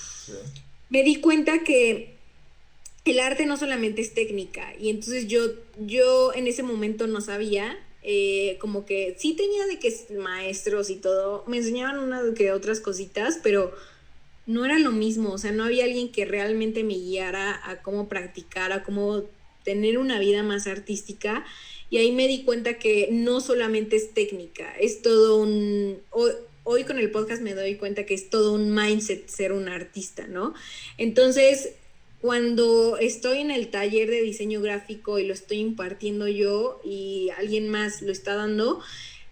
me di cuenta que el arte no solamente es técnica y entonces yo, yo en ese momento no sabía, eh, como que sí tenía de que maestros y todo, me enseñaban una que otras cositas, pero no era lo mismo, o sea, no había alguien que realmente me guiara a cómo practicar, a cómo tener una vida más artística. Y ahí me di cuenta que no solamente es técnica, es todo un... Hoy, hoy con el podcast me doy cuenta que es todo un mindset ser un artista, ¿no? Entonces, cuando estoy en el taller de diseño gráfico y lo estoy impartiendo yo y alguien más lo está dando,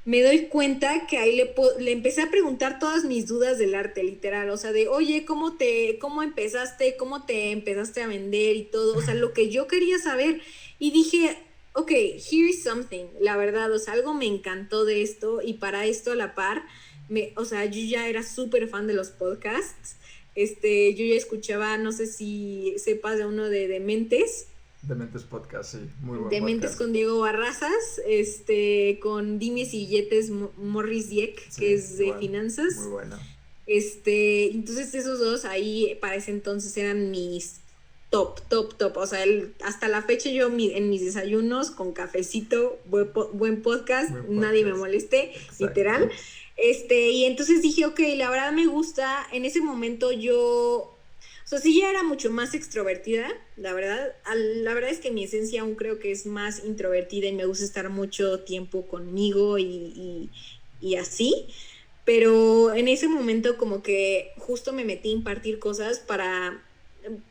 me doy cuenta que ahí le, le empecé a preguntar todas mis dudas del arte, literal, o sea, de, oye, ¿cómo te, cómo empezaste, cómo te empezaste a vender y todo? O sea, lo que yo quería saber. Y dije, ok, here is something, la verdad, o sea, algo me encantó de esto y para esto a la par, me, o sea, yo ya era súper fan de los podcasts este, yo ya escuchaba, no sé si sepas de uno de Dementes. Dementes Podcast, sí, muy bueno. Dementes con Diego Barrazas, este, con Dimes y Yetes Morris Dieck, que es de finanzas. Muy bueno. Este, entonces esos dos ahí para ese entonces eran mis top, top, top. O sea, el, hasta la fecha yo en mis desayunos con cafecito, buen, podcast, nadie me moleste, literal. Este, y entonces dije, ok, la verdad me gusta. En ese momento yo, sea, sí ya era mucho más extrovertida, la verdad. La verdad es que mi esencia aún creo que es más introvertida y me gusta estar mucho tiempo conmigo y, y, así. Pero en ese momento como que justo me metí a impartir cosas para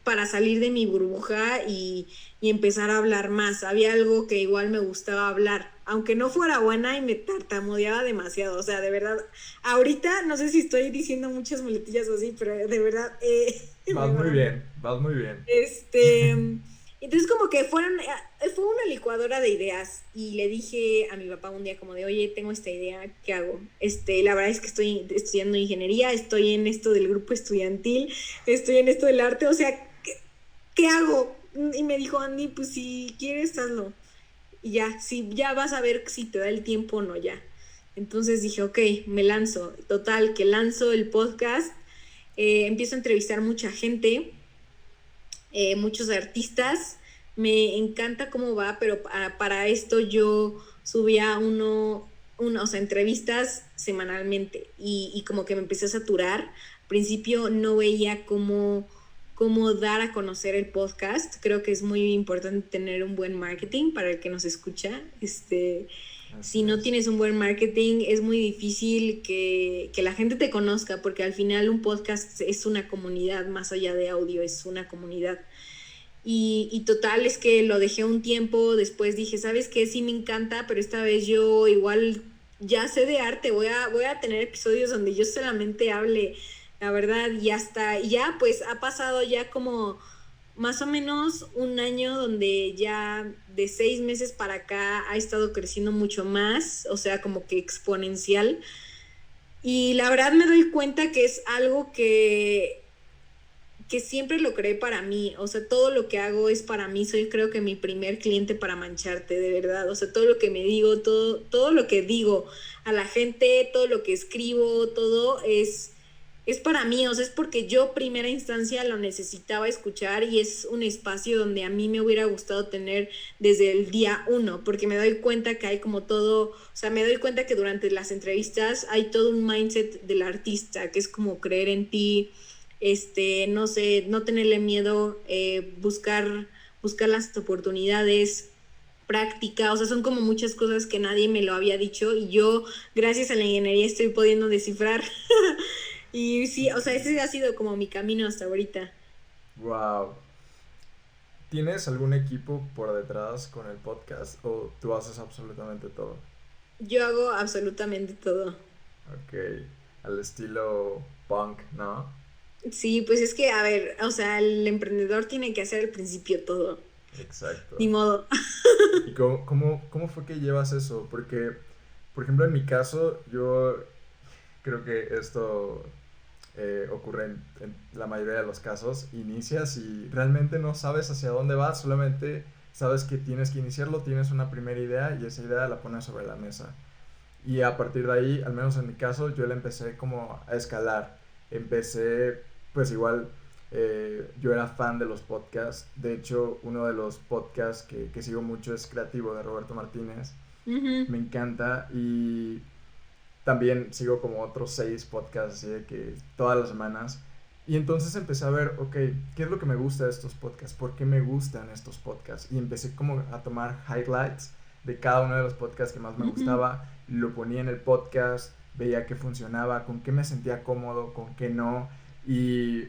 para salir de mi burbuja y, y, empezar a hablar más. Había algo que igual me gustaba hablar aunque no fuera buena y me tartamudeaba demasiado. O sea, de verdad, ahorita no sé si estoy diciendo muchas muletillas o así, pero de verdad... Eh, vas muy bien, vas muy bien. Este... Entonces como que fueron, eh, fue una licuadora de ideas y le dije a mi papá un día como de, oye, tengo esta idea, ¿qué hago? Este, la verdad es que estoy estudiando ingeniería, estoy en esto del grupo estudiantil, estoy en esto del arte, o sea, ¿qué, qué hago? Y me dijo Andy, pues si quieres, hazlo y ya, si ya vas a ver si te da el tiempo o no ya. Entonces dije, ok, me lanzo. Total, que lanzo el podcast, eh, empiezo a entrevistar mucha gente, eh, muchos artistas. Me encanta cómo va, pero para, esto yo subía uno, uno, o sea, entrevistas semanalmente y, como que me empecé a saturar. Al principio no veía cómo cómo dar a conocer el podcast. Creo que es muy importante tener un buen marketing para el que nos escucha. Este, si no tienes un buen marketing, es muy difícil que, que, la gente te conozca, porque al final un podcast es una comunidad, más allá de audio, es una comunidad. Y, y total es que lo dejé un tiempo, después dije, ¿sabes qué? Sí me encanta, pero esta vez yo igual ya sé de arte, voy a, voy a tener episodios donde yo solamente hable la verdad, y hasta ya pues ha pasado ya como más o menos un año donde ya de seis meses para acá ha estado creciendo mucho más, o sea, como que exponencial. Y la verdad me doy cuenta que es algo que, que siempre lo creé para mí, o sea, todo lo que hago es para mí, soy creo que mi primer cliente para mancharte, de verdad, o sea, todo lo que me digo, todo, todo lo que digo a la gente, todo lo que escribo, todo es es para mí, o sea, es porque yo primera instancia lo necesitaba escuchar y es un espacio donde a mí me hubiera gustado tener desde el día uno, porque me doy cuenta que hay como todo, o sea, me doy cuenta que durante las entrevistas hay todo un mindset del artista, que es como creer en ti, este, no sé, no tenerle miedo, eh, buscar, buscar las oportunidades, práctica, o sea, son como muchas cosas que nadie me lo había dicho y yo, gracias a la ingeniería, estoy pudiendo descifrar <laughs> Y sí, o sea, ese ha sido como mi camino hasta ahorita. Wow. ¿Tienes algún equipo por detrás con el podcast o tú haces absolutamente todo? Yo hago absolutamente todo. Ok, al estilo punk, ¿no? Sí, pues es que, a ver, o sea, el emprendedor tiene que hacer al principio todo. Exacto. Ni modo. <laughs> ¿Y cómo, cómo, cómo fue que llevas eso? Porque, por ejemplo, en mi caso, yo creo que esto eh, ocurre en, la mayoría de los casos, inicias y realmente no sabes hacia dónde vas, solamente sabes que tienes que iniciarlo, tienes una primera idea y esa idea la pones sobre la mesa. Y a partir de ahí, al menos en mi caso, yo le empecé como a escalar. Empecé, pues igual, eh, yo era fan de los podcasts. De hecho, uno de los podcasts que, que sigo mucho es Creativo de Roberto Martínez. Me encanta y también sigo como otros seis podcasts así de que todas las semanas. Y entonces empecé a ver, ok, ¿qué es lo que me gusta de estos podcasts? ¿Por qué me gustan estos podcasts? Y empecé como a tomar highlights de cada uno de los podcasts que más me gustaba, lo ponía en el podcast, veía qué funcionaba, con qué me sentía cómodo, con qué no. Y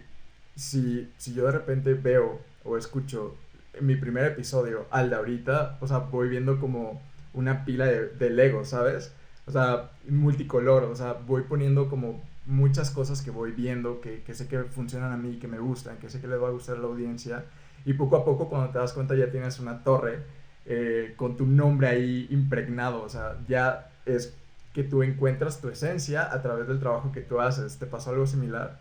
si, si yo de repente veo o escucho mi primer episodio al de ahorita, o sea, voy viendo como una pila de, de Lego, ¿sabes? O sea, multicolor, o sea, voy poniendo como muchas cosas que voy viendo, que, que sé que funcionan a mí, que me gustan, que sé que le va a gustar a la audiencia. Y poco a poco, cuando te das cuenta, ya tienes una torre eh, con tu nombre ahí impregnado. O sea, ya es que tú encuentras tu esencia a través del trabajo que tú haces. ¿Te pasó algo similar?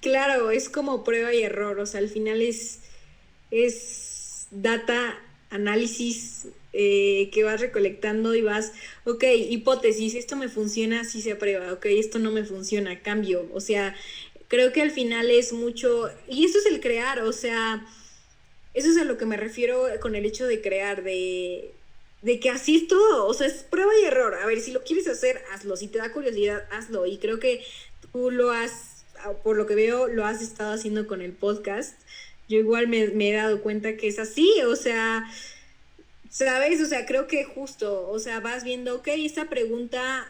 Claro, es como prueba y error. O sea, al final es, es data análisis eh, que vas recolectando y vas, ok, hipótesis, esto me funciona, si se aprueba, ok, esto no me funciona, cambio. O sea, creo que al final es mucho, y eso es el crear, o sea, eso es a lo que me refiero con el hecho de crear, de, de que así es todo, o sea, es prueba y error. A ver, si lo quieres hacer, hazlo, si te da curiosidad, hazlo. Y creo que tú lo has, por lo que veo, lo has estado haciendo con el podcast. Yo igual me, me he dado cuenta que es así, o sea, ¿sabes? O sea, creo que justo, o sea, vas viendo, ok, esta pregunta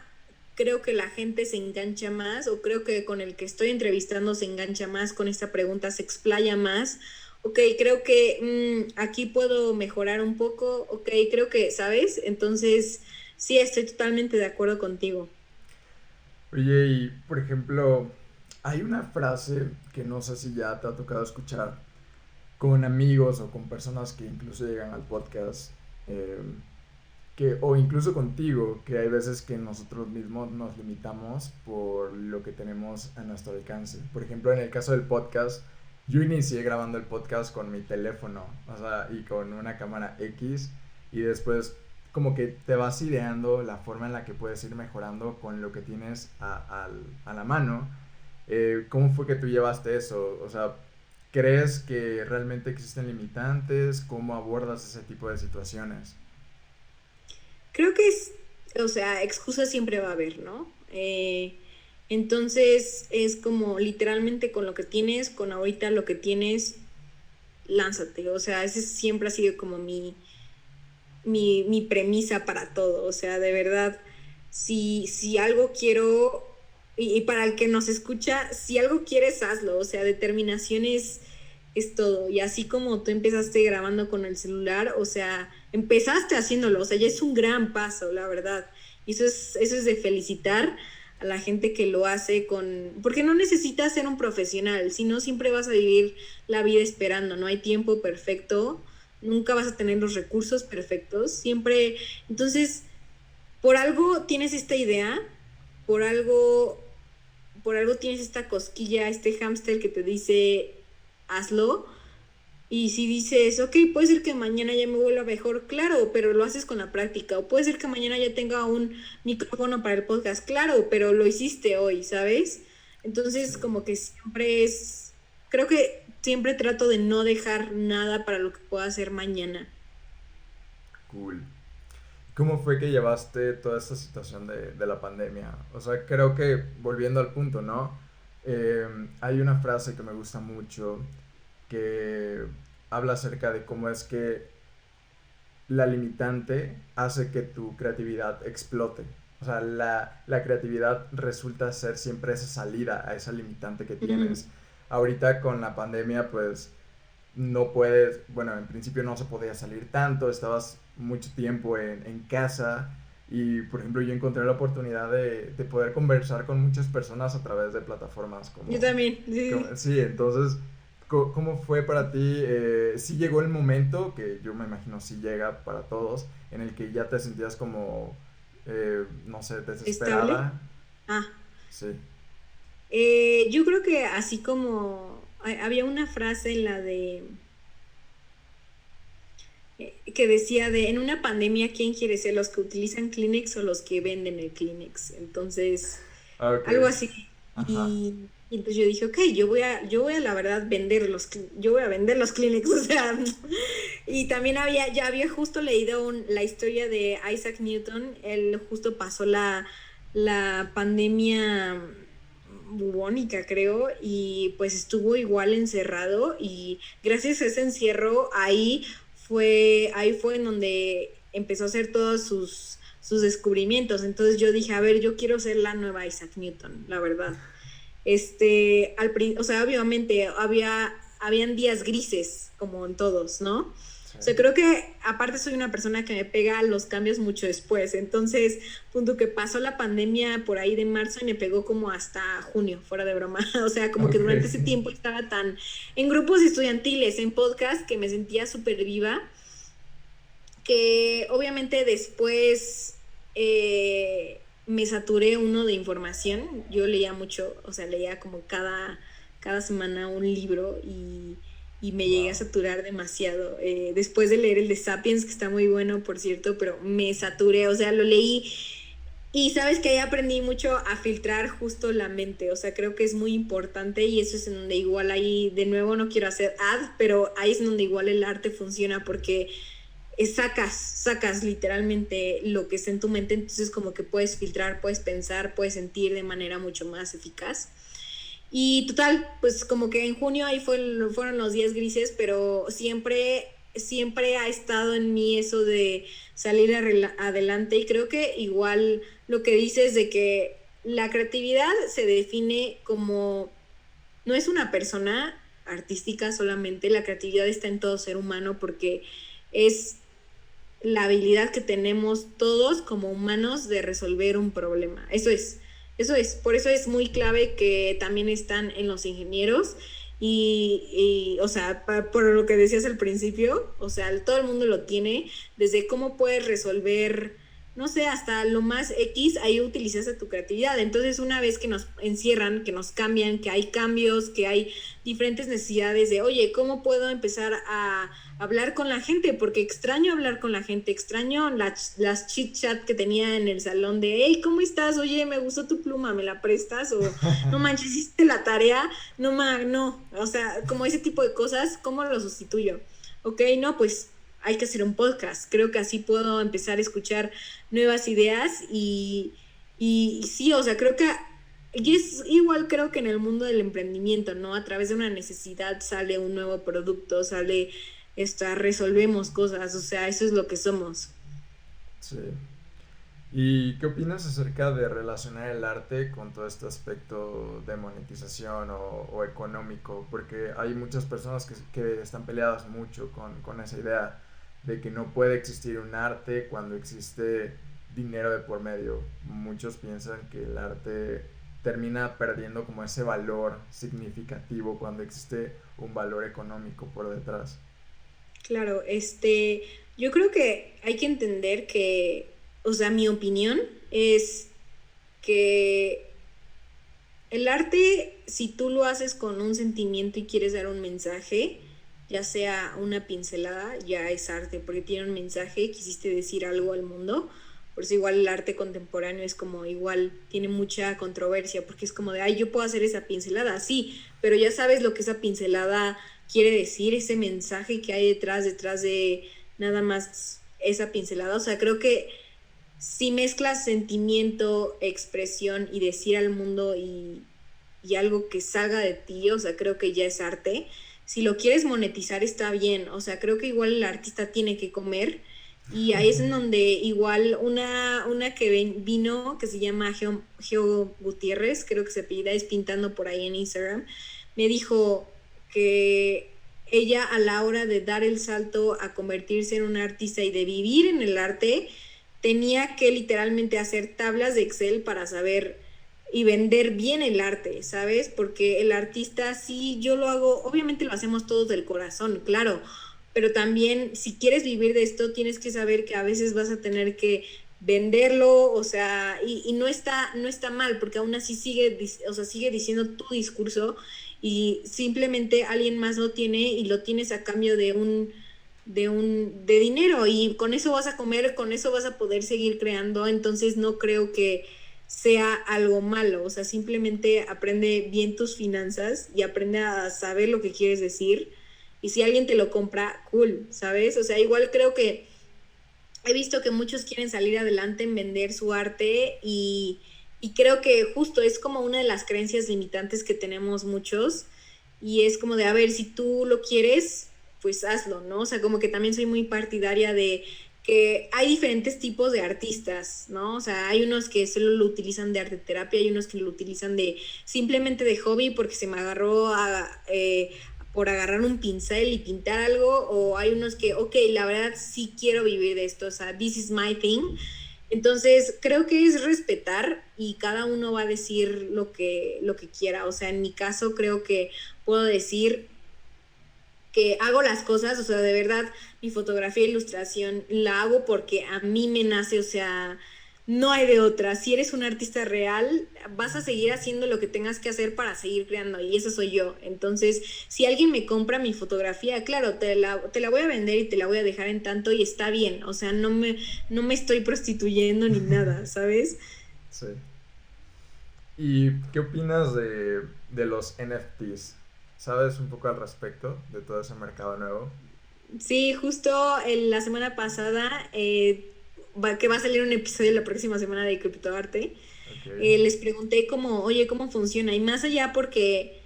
creo que la gente se engancha más o creo que con el que estoy entrevistando se engancha más, con esta pregunta se explaya más ok, creo que mm, aquí puedo mejorar un poco, ok, creo que, ¿sabes? Entonces, sí, estoy totalmente de acuerdo contigo. Oye, y por ejemplo, hay una frase que no sé si ya te ha tocado escuchar con amigos o con personas que incluso llegan al podcast, eh, que, o incluso contigo, que hay veces que nosotros mismos nos limitamos por lo que tenemos a nuestro alcance. Por ejemplo, en el caso del podcast, yo inicié grabando el podcast con mi teléfono, o sea, y con una cámara X, y después como que te vas ideando la forma en la que puedes ir mejorando con lo que tienes a, la mano. Eh, ¿Cómo fue que tú llevaste eso? O sea, ¿crees que realmente existen limitantes? ¿Cómo abordas ese tipo de situaciones? Creo que es, o sea, excusas siempre va a haber, ¿no? Eh, entonces es como literalmente con lo que tienes, con ahorita lo que tienes, lánzate. O sea, ese siempre ha sido como mi, mi, mi premisa para todo. O sea, de verdad, si, si algo quiero, y, para el que nos escucha, si algo quieres, hazlo. O sea, determinación es, es todo. Y así como tú empezaste grabando con el celular, o sea, empezaste haciéndolo. O sea, ya es un gran paso, la verdad. Y eso es, eso es de felicitar a la gente que lo hace con... Porque no necesitas ser un profesional, sino siempre vas a vivir la vida esperando, no hay tiempo perfecto, nunca vas a tener los recursos perfectos, siempre... Entonces, por algo tienes esta idea, por algo, por algo tienes esta cosquilla, este hámster que te dice, hazlo, y si dices, ok, puede ser que mañana ya me vuelva mejor, claro, pero lo haces con la práctica. O puede ser que mañana ya tenga un micrófono para el podcast, claro, pero lo hiciste hoy, ¿sabes? Entonces, como que siempre es, creo que siempre trato de no dejar nada para lo que pueda hacer mañana. Cool. ¿Cómo fue que llevaste toda esta situación de, de la pandemia? O sea, creo que volviendo al punto, ¿no? Eh, hay una frase que me gusta mucho que habla acerca de cómo es que la limitante hace que tu creatividad explote. O sea, la, creatividad resulta ser siempre esa salida a esa limitante que tienes. Ahorita con la pandemia, pues no puedes, bueno, en principio no se podía salir tanto, estabas mucho tiempo en, casa y, por ejemplo, yo encontré la oportunidad de, poder conversar con muchas personas a través de plataformas como... Yo también, sí. sí, entonces ¿Cómo fue para ti? Eh, ¿Sí llegó el momento, que yo me imagino sí llega para todos, en el que ya te sentías como, eh, no sé, desesperada? Ah. Sí. Eh, yo creo que así como había una frase en la de que decía de en una pandemia quién quiere ser los que utilizan Kleenex o los que venden el Kleenex entonces algo así. Y Y entonces yo dije, ok, yo voy a, yo voy a la verdad vender los, yo voy a vender los Kleenex, <laughs> o sea, y también había, ya había justo leído la historia de Isaac Newton, él justo pasó la, la pandemia bubónica, creo, y pues estuvo igual encerrado y gracias a ese encierro ahí fue, ahí fue en donde empezó a hacer todos sus, sus descubrimientos. Entonces yo dije, a ver, yo quiero ser la nueva Isaac Newton, la verdad. Este, al, o sea, obviamente había, habían días grises, como en todos, ¿no? O sea, creo que aparte soy una persona que me pega los cambios mucho después. Entonces, punto que pasó la pandemia por ahí de marzo y me pegó como hasta junio, fuera de broma. <laughs> O sea, como que durante ese tiempo estaba tan en grupos estudiantiles, en podcast, que me sentía súper viva. Que obviamente después eh, me saturé uno de información. Yo leía mucho, o sea, leía como cada, cada semana un libro y y me llegué a saturar demasiado. Eh, después de leer el de Sapiens, que está muy bueno, por cierto, pero me saturé, o sea, lo leí y sabes que ahí aprendí mucho a filtrar justo la mente, o sea, creo que es muy importante y eso es en donde igual ahí, de nuevo no quiero hacer ad, pero ahí es donde igual el arte funciona porque sacas, sacas literalmente lo que está en tu mente, entonces como que puedes filtrar, puedes pensar, puedes sentir de manera mucho más eficaz. Y total, pues como que en junio ahí fue, fueron los días grises, pero siempre, siempre ha estado en mí eso de salir adelante y creo que igual lo que dices de que la creatividad se define como, no es una persona artística solamente, la creatividad está en todo ser humano porque es la habilidad que tenemos todos como humanos de resolver un problema. Eso es. Eso es, por eso es muy clave que también están en los ingenieros y, o sea, por lo que decías al principio, o sea, todo el mundo lo tiene, desde cómo puedes resolver no sé, hasta lo más X, ahí utilizas tu creatividad. Entonces, una vez que nos encierran, que nos cambian, que hay cambios, que hay diferentes necesidades de, oye, ¿cómo puedo empezar a hablar con la gente? Porque extraño hablar con la gente, extraño las, las chit chat que tenía en el salón de, hey, ¿cómo estás? Oye, me gustó tu pluma, ¿me la prestas? O, <laughs> no manches, hiciste la tarea, no, ma, no, o sea, como ese tipo de cosas, ¿cómo lo sustituyo? Ok, no, pues hay que hacer un podcast. Creo que así puedo empezar a escuchar nuevas ideas y, y, sí, o sea, creo que es igual creo que en el mundo del emprendimiento, ¿no? A través de una necesidad sale un nuevo producto, sale esta, resolvemos cosas, o sea, eso es lo que somos. Sí. ¿Y qué opinas acerca de relacionar el arte con todo este aspecto de monetización o, económico? Porque hay muchas personas que, que están peleadas mucho con, con esa idea de que no puede existir un arte cuando existe dinero de por medio. Muchos piensan que el arte termina perdiendo como ese valor significativo cuando existe un valor económico por detrás. Claro, este, yo creo que hay que entender que, o sea, mi opinión es que el arte, si tú lo haces con un sentimiento y quieres dar un mensaje, ya sea una pincelada, ya es arte, porque tiene un mensaje, quisiste decir algo al mundo. Por eso igual el arte contemporáneo es como igual, tiene mucha controversia, porque es como de, ay, yo puedo hacer esa pincelada, sí, pero ya sabes lo que esa pincelada quiere decir, ese mensaje que hay detrás, detrás de nada más esa pincelada. O sea, creo que si mezclas sentimiento, expresión y decir al mundo y, y algo que salga de ti, o sea, creo que ya es arte si lo quieres monetizar está bien, o sea, creo que igual el artista tiene que comer. Y ahí es en donde igual una, una que vino, que se llama Geo, Gutiérrez, creo que se pida, es pintando por ahí en Instagram, me dijo que ella a la hora de dar el salto a convertirse en una artista y de vivir en el arte, tenía que literalmente hacer tablas de Excel para saber y vender bien el arte, ¿sabes? Porque el artista, sí, yo lo hago, obviamente lo hacemos todos del corazón, claro, pero también si quieres vivir de esto, tienes que saber que a veces vas a tener que venderlo, o sea, y, no está, no está mal, porque aún así sigue, o sea, sigue diciendo tu discurso y simplemente alguien más lo tiene y lo tienes a cambio de un de un de dinero y con eso vas a comer, con eso vas a poder seguir creando, entonces no creo que sea algo malo, o sea, simplemente aprende bien tus finanzas y aprende a saber lo que quieres decir. Y si alguien te lo compra, cool, ¿sabes? O sea, igual creo que he visto que muchos quieren salir adelante en vender su arte y, y creo que justo es como una de las creencias limitantes que tenemos muchos y es como de, a ver, si tú lo quieres, pues hazlo, ¿no? O sea, como que también soy muy partidaria de que hay diferentes tipos de artistas, ¿no? O sea, hay unos que solo lo utilizan de arte terapia, hay unos que lo utilizan de simplemente de hobby porque se me agarró eh, por agarrar un pincel y pintar algo, o hay unos que, ok, la verdad sí quiero vivir de esto, o sea, this is my thing. Entonces, creo que es respetar y cada uno va a decir lo que, lo que quiera. O sea, en mi caso creo que puedo decir, que hago las cosas, o sea, de verdad, mi fotografía e ilustración la hago porque a mí me nace, o sea, no hay de otra. Si eres un artista real, vas a seguir haciendo lo que tengas que hacer para seguir creando, y eso soy yo. Entonces, si alguien me compra mi fotografía, claro, te la, te la voy a vender y te la voy a dejar en tanto y está bien, o sea, no me, no me estoy prostituyendo ni <laughs> nada, ¿sabes? Sí. ¿Y qué opinas de, de los NFTs? ¿Sabes un poco al respecto de todo ese mercado nuevo? Sí, justo en la semana pasada, eh, va, que va a salir un episodio la próxima semana de Criptoarte, eh, les pregunté como, oye, ¿cómo funciona? Y más allá porque,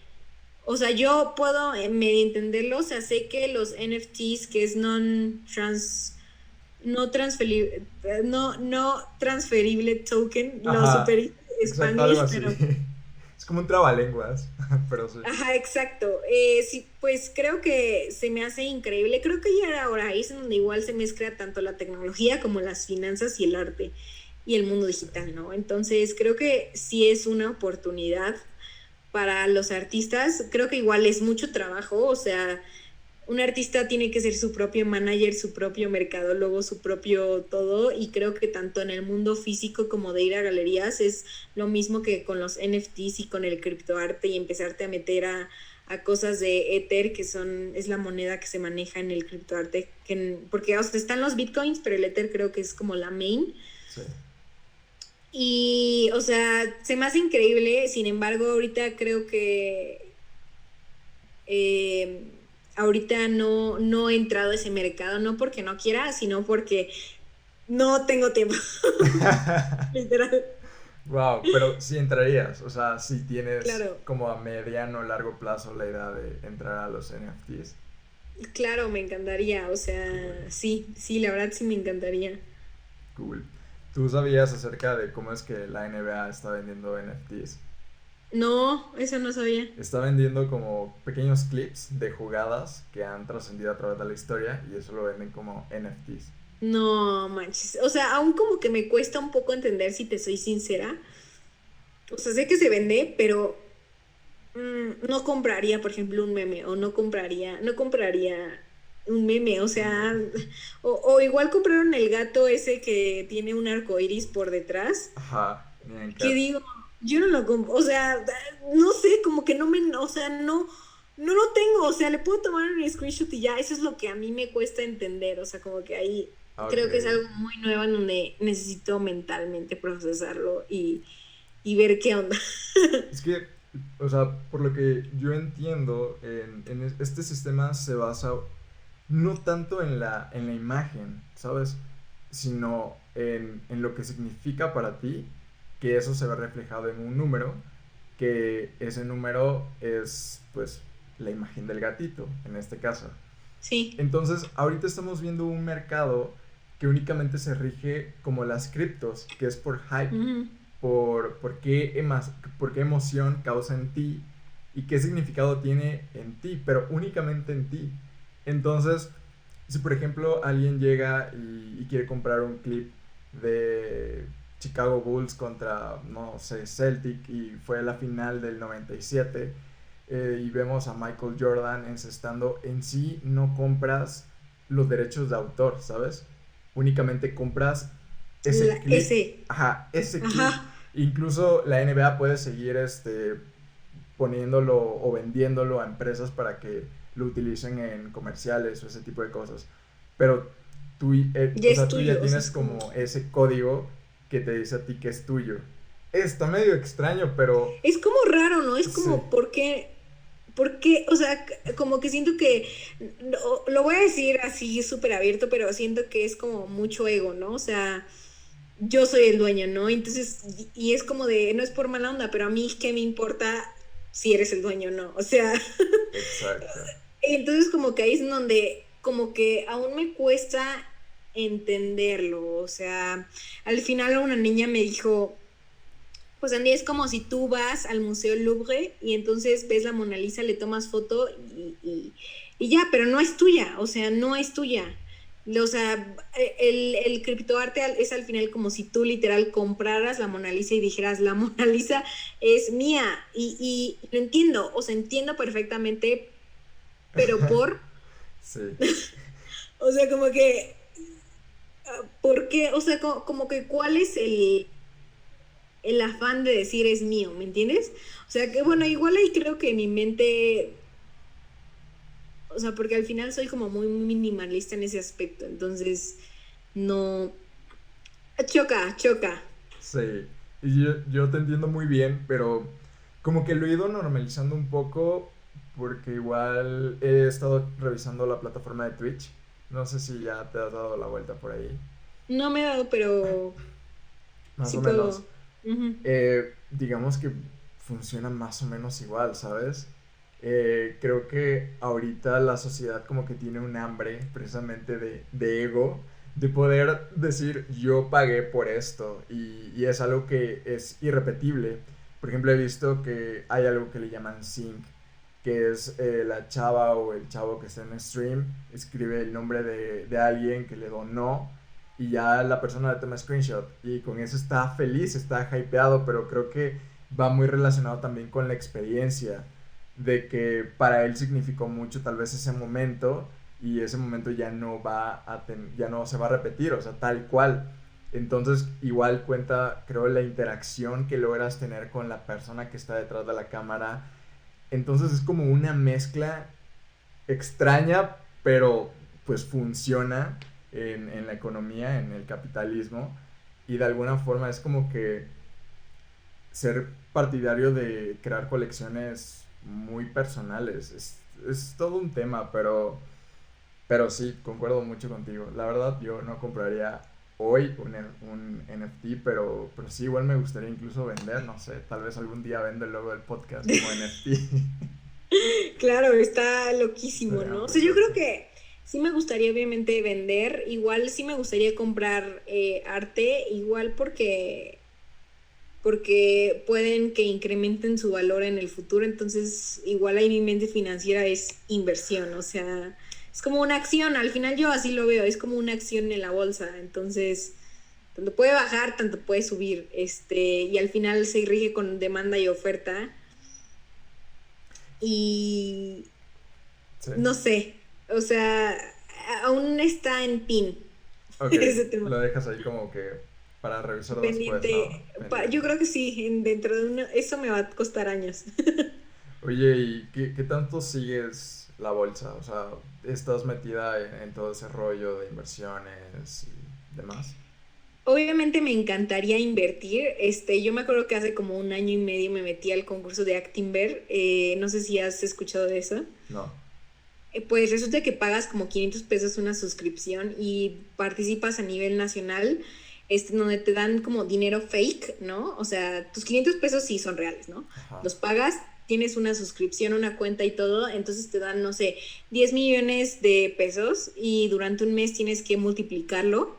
o sea, yo puedo eh, medio entenderlo, o sea, sé que los NFTs, que es non-trans no transferible, no, no transferible token, lo super Spanish, pero como un trabalenguas, <laughs> pero sí. Ajá, exacto. Eh, sí, pues creo que se me hace increíble. Creo que ya ahora es donde igual se mezcla tanto la tecnología como las finanzas y el arte y el mundo digital, ¿no? Entonces creo que sí es una oportunidad para los artistas. Creo que igual es mucho trabajo, o sea, un artista tiene que ser su propio manager, su propio mercadólogo, su propio todo y creo que tanto en el mundo físico como de ir a galerías es lo mismo que con los NFTs y con el criptoarte y empezarte a meter a, cosas de Ether que son es la moneda que se maneja en el criptoarte que porque están los bitcoins pero el Ether creo que es como la main sí. y o sea se me hace increíble sin embargo ahorita creo que eh, ahorita no, no he entrado a ese mercado, no porque no quiera, sino porque no tengo tiempo. <laughs> <laughs> Literal. Wow, pero sí entrarías, o sea, si tienes como a mediano o largo plazo la idea de entrar a los NFTs. Claro, me encantaría, o sea, sí, sí, la verdad sí me encantaría. Cool. ¿Tú sabías acerca de cómo es que la NBA está vendiendo NFTs? No, eso no sabía. Está vendiendo como pequeños clips de jugadas que han trascendido a través de la historia y eso lo venden como NFTs. No, manches. O sea, aún como que me cuesta un poco entender si te soy sincera. O sea, sé que se vende, pero mm, no compraría, por ejemplo, un meme o no compraría, no compraría un meme, o sea, o, o igual compraron el gato ese que tiene un arco iris por detrás. Ajá. Que digo, yo no lo compro, o sea, no sé, como que no me, o sea, no, no lo tengo, o sea, le puedo tomar un screenshot y ya, eso es lo que a mí me cuesta entender, o sea, como que ahí creo que es algo muy nuevo en donde necesito mentalmente procesarlo y, y ver qué onda. <laughs> Es que, o sea, por lo que yo entiendo, en, en este sistema se basa no tanto en la, en la imagen, ¿sabes? Sino en, en lo que significa para ti que eso se ve reflejado en un número, que ese número es pues la imagen del gatito, en este caso. Sí. Entonces, ahorita estamos viendo un mercado que únicamente se rige como las criptos, que es por hype, por, por, qué por qué emoción causa en ti y qué significado tiene en ti, pero únicamente en ti. Entonces, si por ejemplo alguien llega y quiere comprar un clip de Chicago Bulls contra, no sé, Celtic y fue la final del 97 eh, y vemos a Michael Jordan encestando, en sí no compras los derechos de autor, ¿sabes? Únicamente compras ese clip. Ese. Ajá, ese clip. Incluso la NBA puede seguir este, poniéndolo o vendiéndolo a empresas para que lo utilicen en comerciales o ese tipo de cosas. Pero tú, eh, tú ya tienes como ese código que te dice a ti que es tuyo. Está medio extraño, pero... Es como raro, ¿no? Es como, ¿por qué? Porque, o sea, como que siento que, lo voy a decir así súper abierto, pero siento que es como mucho ego, ¿no? O sea, yo soy el dueño, ¿no? Entonces, y es como de, no es por mala onda, pero a mí, ¿qué me importa si eres el dueño o no? O sea, Exacto. <laughs> entonces como que ahí es donde, como que aún me cuesta entenderlo, o sea, al final una niña me dijo, pues Andy, es como si tú vas al Museo Louvre y entonces ves la Mona Lisa, le tomas foto y, ya, pero no es tuya, o sea, no es tuya. O sea, el, el criptoarte es al final como si tú literal compraras la Mona Lisa y dijeras, la Mona Lisa es mía. Y, y lo entiendo, o sea, entiendo perfectamente, pero <laughs> por... sí. <laughs> o sea, como que... ¿Por qué? O sea, como que cuál es el el afán de decir es mío, ¿me entiendes? O sea que bueno, igual ahí creo que mi mente, o sea, porque al final soy como muy minimalista en ese aspecto, entonces no... Choca, choca. Sí, y yo te entiendo muy bien, pero como que lo he ido normalizando un poco porque igual he estado revisando la plataforma de Twitch. No sé si ya te has dado la vuelta por ahí. No me he dado, pero... Más o menos. Eh, digamos que funciona más o menos igual, ¿sabes? Eh, creo que ahorita la sociedad como que tiene un hambre precisamente de, ego, de poder decir yo pagué por esto y, es algo que es irrepetible. Por ejemplo, he visto que hay algo que le llaman sync, que es eh, la chava o el chavo que está en stream, escribe el nombre de, de alguien que le donó y ya la persona le toma screenshot y con eso está feliz, está hypeado, pero creo que va muy relacionado también con la experiencia de que para él significó mucho tal vez ese momento y ese momento ya no va a ya no se va a repetir, o sea, tal cual. Entonces, igual cuenta, creo, la interacción que logras tener con la persona que está detrás de la cámara. Entonces es como una mezcla extraña, pero pues funciona en, la economía, en el capitalismo, y de alguna forma es como que ser partidario de crear colecciones muy personales. Es, es, todo un tema, pero, pero sí, concuerdo mucho contigo. La verdad, yo no compraría hoy un, un NFT, pero, pero sí, igual me gustaría incluso vender, no sé, tal vez algún día vendo el logo del podcast como <laughs> NFT. Claro, está loquísimo, ¿no? O sea, yo creo que sí me gustaría obviamente vender, igual sí me gustaría comprar eh, arte, igual porque porque pueden que incrementen su valor en el futuro, entonces igual ahí mi mente financiera es inversión, o sea, es como una acción, al final yo así lo veo, es como una acción en la bolsa, entonces tanto puede bajar, tanto puede subir, este, y al final se rige con demanda y oferta. Y no sé, o sea, aún está en pin. <laughs> Lo dejas ahí como que para revisar después. yo creo que sí, dentro de una, eso me va a costar años. <laughs> Oye, ¿y qué, tanto sigues la bolsa? O sea, ¿estás metida en, todo ese rollo de inversiones y demás? Obviamente me encantaría invertir. Este, yo me acuerdo que hace como un año y medio me metí al concurso de Actimber. Eh, no sé si has escuchado de eso. No. Eh, pues resulta que pagas como 500 pesos una suscripción y participas a nivel nacional, este, donde te dan como dinero fake, ¿no? O sea, tus 500 pesos sí son reales, ¿no? Los pagas, tienes una suscripción, una cuenta y todo, entonces te dan, no sé, 10 millones de pesos y durante un mes tienes que multiplicarlo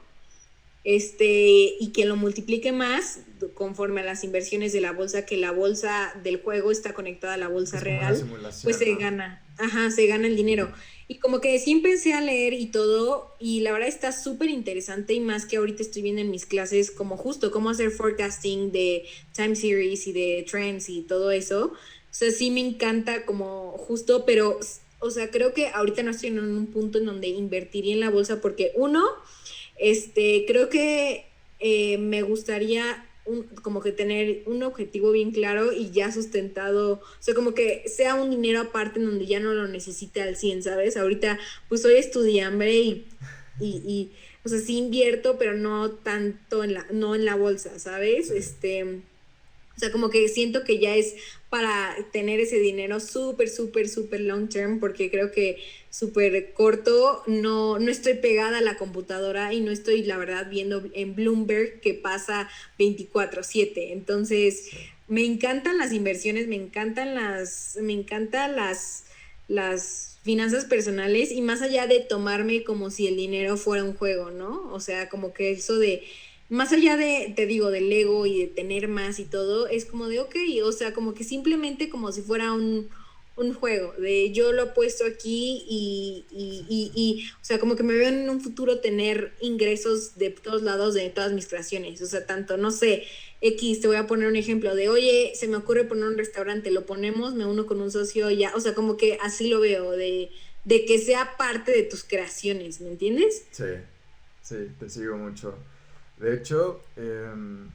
este, y que lo multiplique más conforme a las inversiones de la bolsa, que la bolsa del juego está conectada a la bolsa real, pues se gana, ajá, se gana el dinero. Y como que sí empecé a leer y todo, y la verdad está súper interesante y más que ahorita estoy viendo en mis clases como justo cómo hacer forecasting de time series y de trends y todo eso. O sea, sí me encanta como justo, pero, o sea, creo que ahorita no estoy en un punto en donde invertiría en la bolsa porque uno, este, creo que eh, me gustaría como que tener un objetivo bien claro y ya sustentado, o sea, como que sea un dinero aparte en donde ya no lo necesite al 100, ¿sabes? Ahorita pues soy estudiante y, y, y, o sea, sí invierto, pero no tanto en la, no en la bolsa, ¿sabes? Este, O sea, como que siento que ya es para tener ese dinero súper, súper, súper long term, porque creo que súper corto, no, no estoy pegada a la computadora y no estoy, la verdad, viendo en Bloomberg que pasa 24/7. Entonces, me encantan las inversiones, me encantan las, me encantan las, las finanzas personales y más allá de tomarme como si el dinero fuera un juego, ¿no? O sea, como que eso de más allá de, te digo, del ego y de tener más y todo, es como de, ok, o sea, como que simplemente como si fuera un, juego, de yo lo he puesto aquí y, y, y, o sea, como que me veo en un futuro tener ingresos de todos lados de todas mis creaciones, o sea, tanto, no sé, X, te voy a poner un ejemplo de, oye, se me ocurre poner un restaurante, lo ponemos, me uno con un socio ya, o sea, como que así lo veo, de, de que sea parte de tus creaciones, ¿me entiendes? Sí, sí, te sigo mucho. De hecho, em,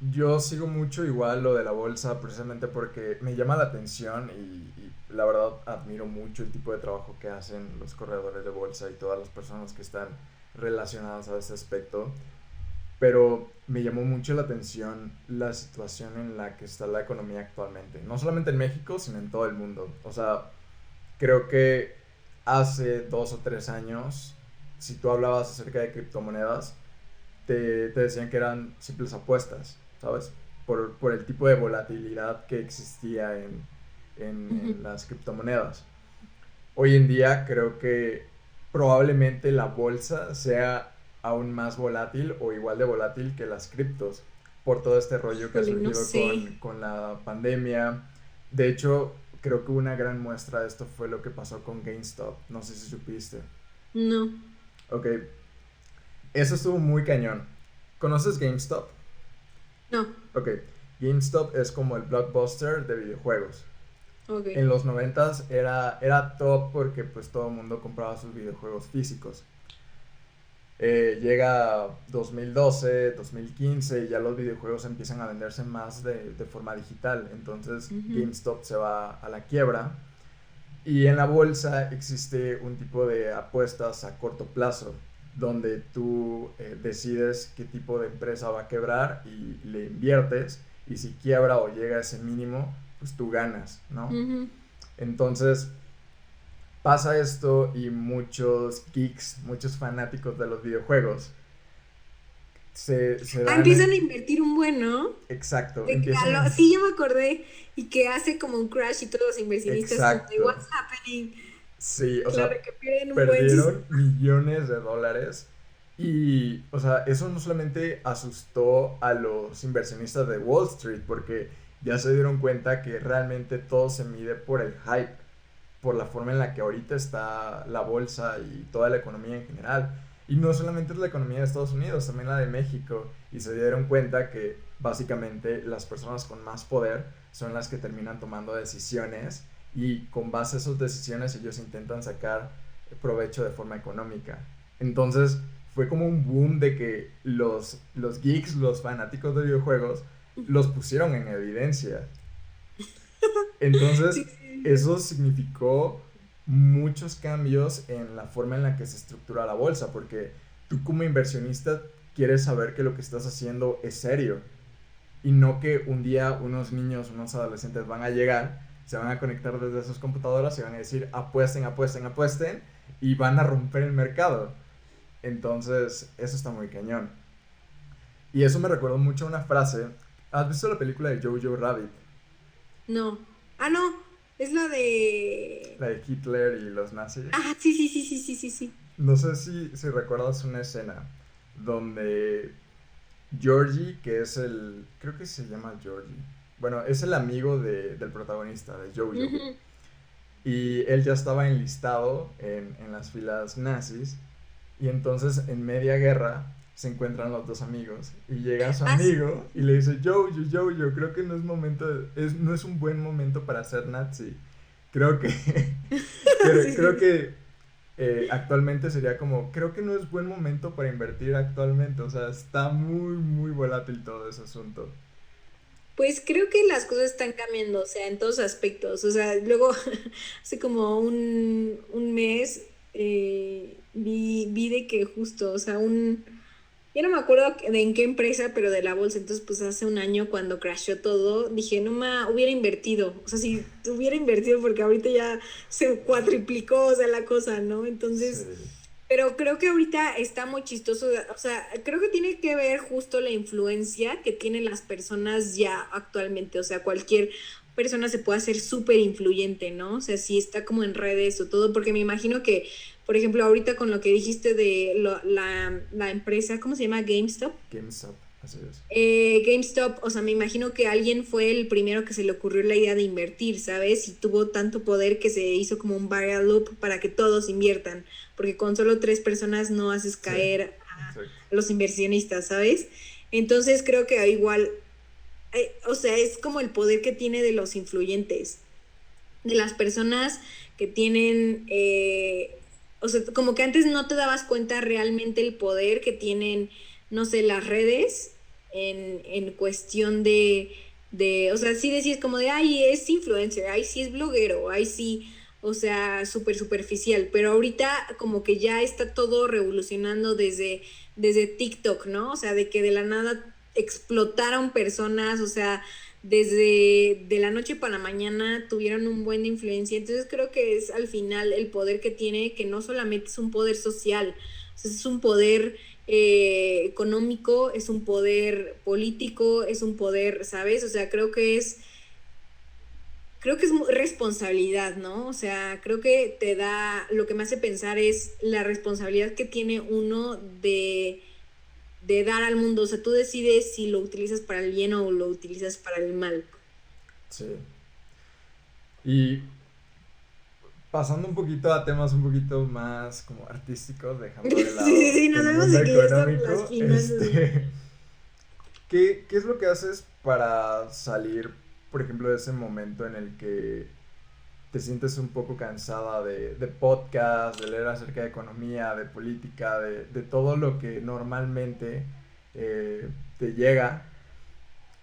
yo sigo mucho igual lo de la bolsa precisamente porque me llama la atención y, la verdad admiro mucho el tipo de trabajo que hacen los corredores de bolsa y todas las personas que están relacionadas a ese aspecto. Pero me llamó mucho la atención la situación en la que está la economía actualmente. No solamente en México, sino en todo el mundo. O sea, creo que hace dos o tres años, si tú hablabas acerca de criptomonedas, te, decían que eran simples apuestas, ¿sabes? Por, el tipo de volatilidad que existía en, las criptomonedas. Hoy en día creo que probablemente la bolsa sea aún más volátil o igual de volátil que las criptos por todo este rollo que ha surgido con, con, la pandemia. De hecho, creo que una gran muestra de esto fue lo que pasó con GameStop. No sé si supiste. No. Ok, eso estuvo muy cañón. ¿Conoces GameStop? No. Ok, GameStop es como el blockbuster de videojuegos. Okay. En los 90 era, era top porque pues todo el mundo compraba sus videojuegos físicos. Eh, llega 2012, 2015 y ya los videojuegos empiezan a venderse más de, forma digital. Entonces GameStop se va a la quiebra. Y en la bolsa existe un tipo de apuestas a corto plazo donde tú eh, decides qué tipo de empresa va a quebrar y le inviertes y si quiebra o llega a ese mínimo, pues tú ganas, ¿no? Entonces pasa esto y muchos geeks, muchos fanáticos de los videojuegos se, ah, empiezan a invertir un buen, ¿no? Exacto. Sí, yo me acordé y que hace como un crash y todos los inversionistas Exacto. what's happening Sí, o sea, perdieron <laughs> millones de dólares. Y, o sea, eso no solamente asustó a los inversionistas de Wall Street, porque ya se dieron cuenta que realmente todo se mide por el hype, por la forma en la que ahorita está la bolsa y toda la economía en general. Y no solamente es la economía de Estados Unidos, también la de México. Y se dieron cuenta que básicamente las personas con más poder son las que terminan tomando decisiones y con base a esas decisiones ellos intentan sacar provecho de forma económica. Entonces fue como un boom de que los, los geeks, los fanáticos de videojuegos, los pusieron en evidencia. Entonces <laughs> eso significó muchos cambios en la forma en la que se estructura la bolsa, porque tú como inversionista quieres saber que lo que estás haciendo es serio y no que un día unos niños, unos adolescentes van a llegar se van a conectar desde sus computadoras y van a decir apuesten, apuesten, apuesten y van a romper el mercado. Entonces, eso está muy cañón. Y eso me recuerda mucho a una frase. ¿Has visto la película de Jojo Rabbit? No. Ah, no. Es la de. La de Hitler y los nazis. Ah, sí, sí, sí, sí, sí, sí, sí. No sé si, si recuerdas una escena donde Georgie, que es el. Creo que se llama Georgie bueno, es el amigo de, del protagonista, de Jojo. Y él ya estaba enlistado en, en, las filas nazis. Y entonces en media guerra se encuentran los dos amigos. Y llega su ah, amigo y le dice, Jojo, Jojo, creo que no es momento, es, no es un buen momento para ser nazi. Creo que, <laughs> creo, <laughs> que eh, actualmente sería como, creo que no es buen momento para invertir actualmente. O sea, está muy, muy volátil todo ese asunto. Pues creo que las cosas están cambiando, o sea, en todos aspectos. O sea, luego, <laughs> hace como un, mes, eh, vi, vi de que justo, o sea, un, ya no me acuerdo de en qué empresa, pero de la bolsa. Entonces, pues hace un año cuando crashó todo, dije, no me hubiera invertido. O sea, si hubiera invertido, porque ahorita ya se cuatriplicó, o sea, la cosa, ¿no? Entonces, pero creo que ahorita está muy chistoso. O sea, creo que tiene que ver justo la influencia que tienen las personas ya actualmente. O sea, cualquier persona se puede hacer súper influyente, ¿no? O sea, si está como en redes o todo, porque me imagino que por ejemplo, ahorita con lo que dijiste de la, empresa, ¿cómo se llama? GameStop. GameStop, así es. Eh, GameStop, o sea, me imagino que alguien fue el primero que se le ocurrió la idea de invertir, ¿sabes? Y tuvo tanto poder que se hizo como un viral loop para que todos inviertan, porque con solo tres personas no haces caer a los inversionistas, ¿sabes? Entonces creo que igual, eh, o sea, es como el poder que tiene de los influyentes, de las personas que tienen... Eh, o sea, como que antes no te dabas cuenta realmente el poder que tienen, no sé, las redes en, en cuestión de, de, o sea, sí decías como de, ay, es influencer, ay, sí es bloguero, ay, sí, o sea, súper superficial, pero ahorita como que ya está todo revolucionando desde, desde TikTok, ¿no? O sea, de que de la nada explotaron personas, o sea, desde de la noche para la mañana tuvieron un buen influencia. Entonces creo que es al final el poder que tiene, que no solamente es un poder social, es un poder eh, económico, es un poder político, es un poder, ¿sabes? O sea, creo que es creo que es responsabilidad, ¿no? O sea, creo que te da, lo que me hace pensar es la responsabilidad que tiene uno de de dar al mundo. O sea, tú decides si lo utilizas para el bien o lo utilizas para el mal. Sí. Y pasando un poquito a temas un poquito más como artísticos, dejando de <laughs> lado sí, sí, no el económico, este, <laughs> ¿qué, ¿qué es lo que haces para salir, por ejemplo, de ese momento en el que te sientes un poco cansada de, de podcast, de leer acerca de economía, de política, de, todo lo que normalmente eh, te llega,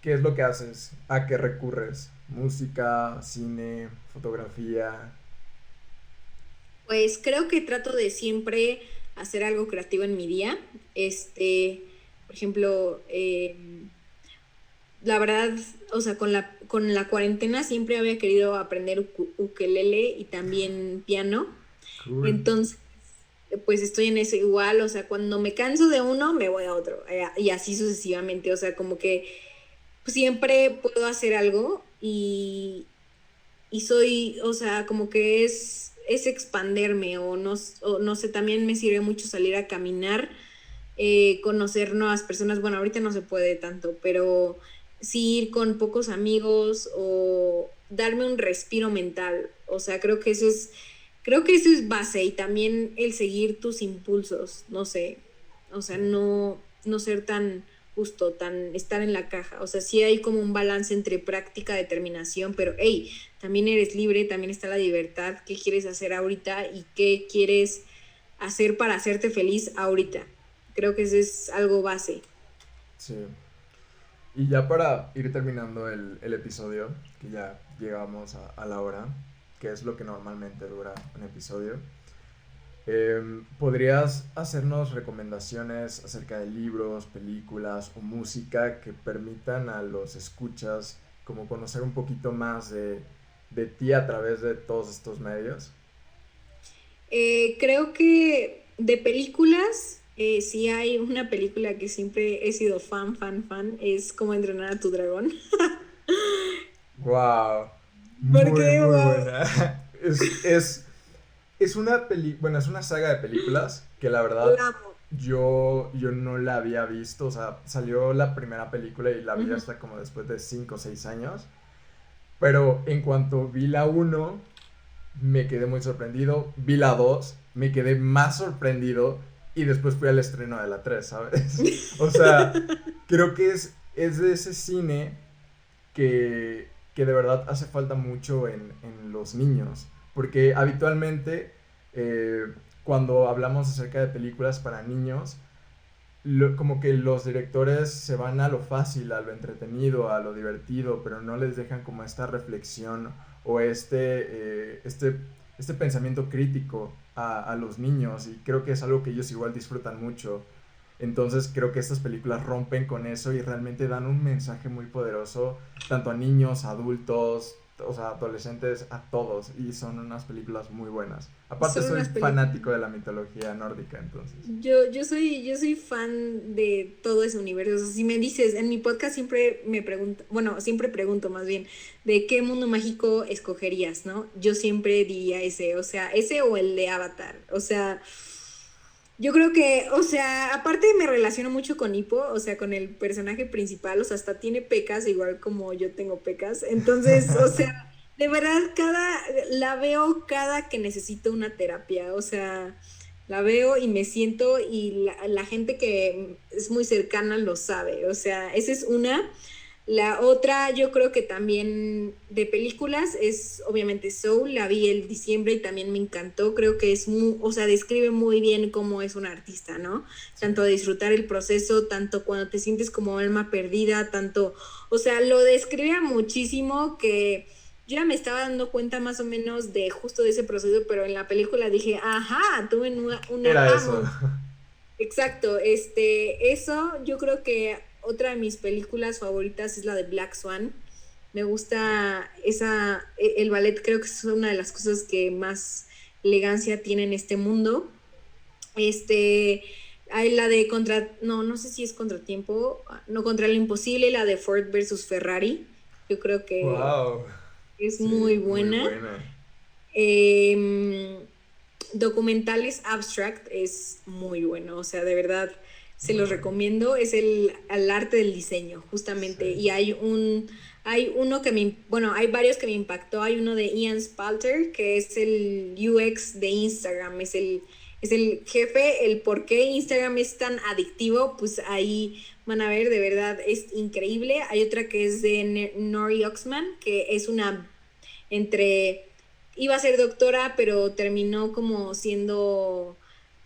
¿qué es lo que haces? ¿A qué recurres? ¿Música, cine, fotografía? Pues creo que trato de siempre hacer algo creativo en mi día. Este, por ejemplo, eh, la verdad, o sea, con la, con la cuarentena siempre había querido aprender ukelele y también piano. Entonces, pues estoy en eso igual, o sea, cuando me canso de uno, me voy a otro, eh, y así sucesivamente, o sea, como que siempre puedo hacer algo y, y soy, o sea, como que es, es expanderme, o no, no sé, también me sirve mucho salir a caminar, eh, conocer nuevas personas, bueno, ahorita no se puede tanto, pero sí ir con pocos amigos o darme un respiro mental. O sea, creo que eso es, creo que eso es base y también el seguir tus impulsos, no sé, o sea, no, no ser tan justo, tan estar en la caja. O sea, sí hay como un balance entre práctica, determinación, pero hey, también eres libre, también está la libertad, qué quieres hacer ahorita y qué quieres hacer para hacerte feliz ahorita. Creo que eso es algo base. Sí. Y ya para ir terminando el, episodio, que ya llegamos a, la hora, que es lo que normalmente dura un episodio, em, ¿podrías hacernos recomendaciones acerca de libros, películas o música que permitan a los escuchas como conocer un poquito más de, ti a través de todos estos medios? Eh, creo que de películas eh, si hay una película que siempre he sido fan, fan, fan, es Cómo entrenar a tu dragón. <laughs> wow. Muy, muy buena. <laughs> Es, es, una peli bueno, es una saga de películas que la verdad yo, yo no la había visto. O sea, salió la primera película y la vi hasta como después de 5 o 6 años. Pero en cuanto vi la 1, me quedé muy sorprendido. Vi la 2, me quedé más sorprendido y después fui al estreno de la 3, ¿sabes? <laughs> o sea, creo que es, es de ese cine que, que de verdad hace falta mucho en, en los niños, porque habitualmente eh, cuando hablamos acerca de películas para niños, como que los directores se van a lo fácil, a lo entretenido, a lo divertido, pero no les dejan como esta reflexión o este, eh, este, este pensamiento crítico a, los niños y creo que es algo que ellos igual disfrutan mucho. Entonces creo que estas películas rompen con eso y realmente dan un mensaje muy poderoso tanto a niños, adultos, o sea, adolescentes, a todos. Y son unas películas muy buenas. Aparte soy fanático de la mitología nórdica, entonces. Yo, yo soy, yo soy fan de todo ese universo. O sea, si me dices, en mi podcast siempre me pregunto, bueno, siempre pregunto más bien, de qué mundo mágico escogerías, ¿no? Yo siempre diría ese, o sea, ese o el de Avatar. O sea, yo creo que, o sea, aparte me relaciono mucho con Hippo, o sea, con el personaje principal, o sea, hasta tiene pecas, igual como yo tengo pecas. Entonces, o <laughs> sea, de verdad, cada, la veo cada que necesito una terapia, o sea, la veo y me siento y la, la gente que es muy cercana lo sabe, o sea, esa es una. La otra, yo creo que también de películas es obviamente Soul, la vi el diciembre y también me encantó, creo que es muy, o sea, describe muy bien cómo es un artista, ¿no? Tanto disfrutar el proceso, tanto cuando te sientes como alma perdida, tanto, o sea, lo describe muchísimo que yo ya me estaba dando cuenta más o menos de justo de ese proceso, pero en la película dije, ajá, tuve una... una Era eso. <laughs> Exacto, este, eso yo creo que otra de mis películas favoritas es la de Black Swan. Me gusta esa, e, el ballet creo que es una de las cosas que más elegancia tiene en este mundo. Este, hay la de contra, no, no sé si es contratiempo, no contra lo imposible, la de Ford versus Ferrari. Yo creo que es muy buena. Em, documentales abstract es muy bueno, o sea, de verdad se los recomiendo, es el, arte del diseño, justamente. Y hay un, hay uno que me, bueno, hay varios que me impactó. Hay uno de Ian Spalter, que es el UX de Instagram, es el, es el jefe, el por qué Instagram es tan adictivo, pues ahí van a ver, de verdad, es increíble. Hay otra que es de Nori Oxman, que es una entre, iba a ser doctora, pero terminó como siendo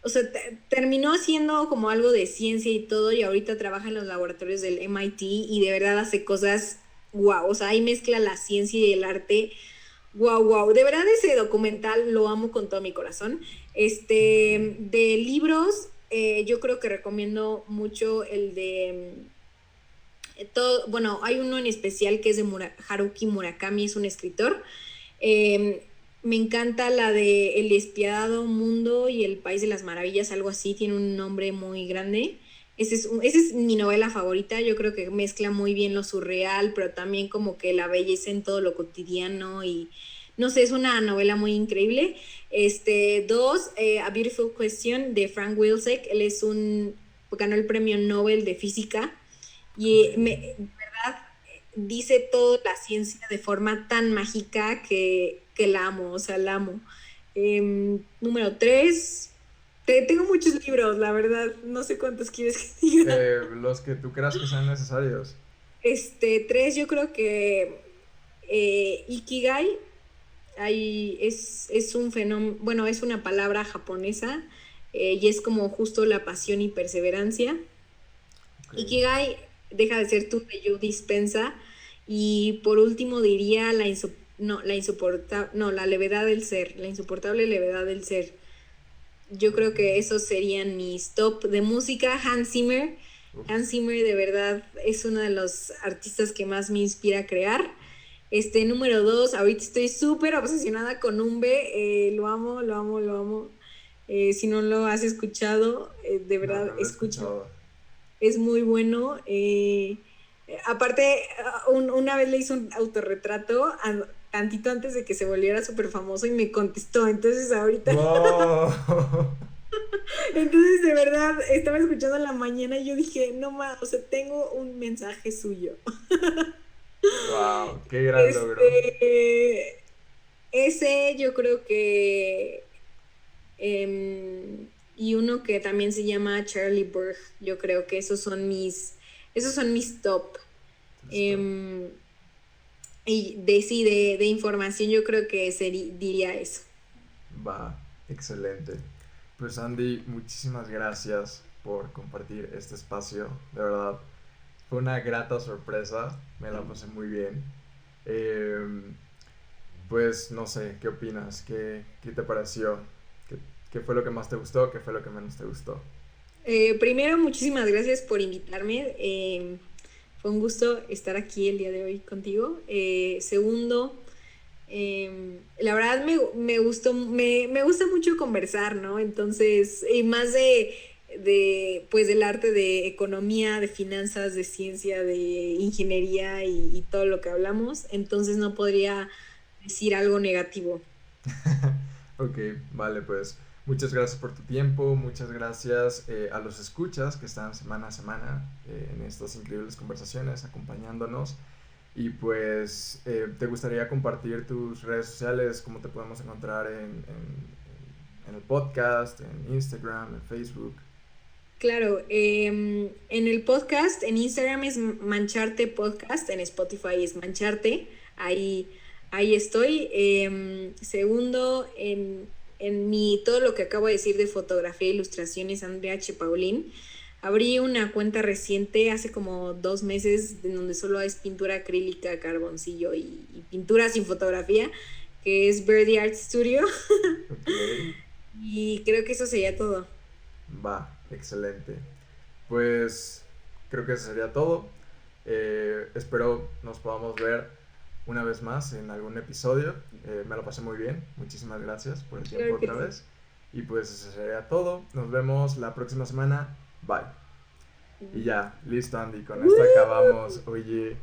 o sea, terminó haciendo como algo de ciencia y todo y ahorita trabaja en los laboratorios del MIT y de verdad hace cosas wow, o sea, ahí mezcla la ciencia y el arte. Wow, wow, de verdad ese documental lo amo con todo mi corazón. Este, de libros, eh, yo creo que recomiendo mucho el de mm, todo, bueno, hay uno en especial que es de Haruki Murakami, es un escritor. Eh, me encanta la de El despiadado mundo y El país de las maravillas, algo así, tiene un nombre muy grande. Esa es, esa es mi novela favorita, yo creo que mezcla muy bien lo surreal, pero también como que la belleza en todo lo cotidiano y no sé, es una novela muy increíble. Este, dos, eh, A Beautiful Question de Frank Wilczek, él es un, ganó el premio Nobel de Física y me, verdad dice toda la ciencia de forma tan mágica que que la amo, o sea, la amo. Em, número tres, tengo muchos libros, la verdad, no sé cuántos quieres que <laughs> diga. Eh, los que tú creas que sean necesarios. Este, tres, yo creo que eh, Ikigai hay, es, es, un fenómeno, bueno, es una palabra japonesa eh, y es como justo la pasión y perseverancia. Ikigai deja de ser tu de dispensa. Y por último diría la, no, la insoportable, no, la levedad del ser, la insoportable levedad del ser. Yo creo que esos serían mis top de música. Hans Zimmer. Hans Zimmer de verdad es uno de los artistas que más me inspira a crear. Este número dos, ahorita estoy súper obsesionada con Umbe, eh, lo amo, lo amo, lo amo. Eh, si no lo has escuchado, eh, de verdad, escucha. Es muy bueno. aparte, una vez le hice un autorretrato tantito antes de que se volviera súper famoso y me contestó. Entonces ahorita... <laughs> Entonces de verdad estaba escuchando en la mañana y yo dije, no más, o sea, tengo un mensaje suyo. wow, qué gran este, logro. Ese yo creo que... Em, y uno que también se llama Charlie Burg, yo creo que esos son mis, esos son mis top. Y de sí, de, información yo creo que sería, diría eso. Va, excelente. Pues Andy, muchísimas gracias por compartir este espacio, de verdad. Fue una grata sorpresa, me la pasé muy bien. Em, pues no sé, ¿qué opinas? ¿Qué, qué te pareció? ¿Qué, ¿Qué, fue lo que más te gustó? ¿Qué fue lo que menos te gustó? Eh, primero, muchísimas gracias por invitarme. Eh, fue un gusto estar aquí el día de hoy contigo. Eh, segundo, la verdad me, gustó, me, me, gusta mucho conversar, ¿no? Entonces, y más de, de, pues del arte de economía, de finanzas, de ciencia, de ingeniería y, y todo lo que hablamos. Entonces no podría decir algo negativo. <laughs> ok, vale, pues Muchas gracias por tu tiempo, muchas gracias eh, a los escuchas que están semana a semana eh, en estas increíbles conversaciones acompañándonos. Y pues, eh, ¿te gustaría compartir tus redes sociales? ¿Cómo te podemos encontrar en, el podcast, en Instagram, en Facebook? Claro, em, en el podcast, en Instagram es Mancharte Podcast, en Spotify es Mancharte, ahí, ahí estoy. Em, segundo, en en mi, todo lo que acabo de decir de fotografía e ilustraciones, Andrea H. Paulín. Abrí una cuenta reciente hace como dos meses en donde solo es pintura acrílica, carboncillo y, pintura sin fotografía, que es Birdie Art Studio. <laughs> y creo que eso sería todo. Va, excelente. Pues creo que eso sería todo. Eh, espero nos podamos ver una vez más en algún episodio. Eh, me lo pasé muy bien. Muchísimas gracias por el tiempo otra vez. Y pues eso sería todo. Nos vemos la próxima semana. Bye. Y ya, listo Andy, con esto acabamos. Oye,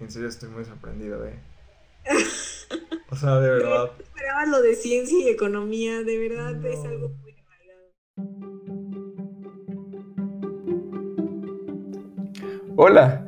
en serio estoy muy sorprendido, ¿eh? O sea, de <laughs> verdad. Esperabas lo de ciencia y economía, de verdad es algo muy Hola,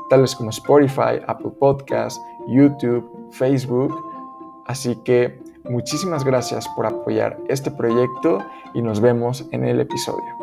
tales como Spotify, Apple Podcasts, YouTube, Facebook. Así que muchísimas gracias por apoyar este proyecto y nos vemos en el episodio.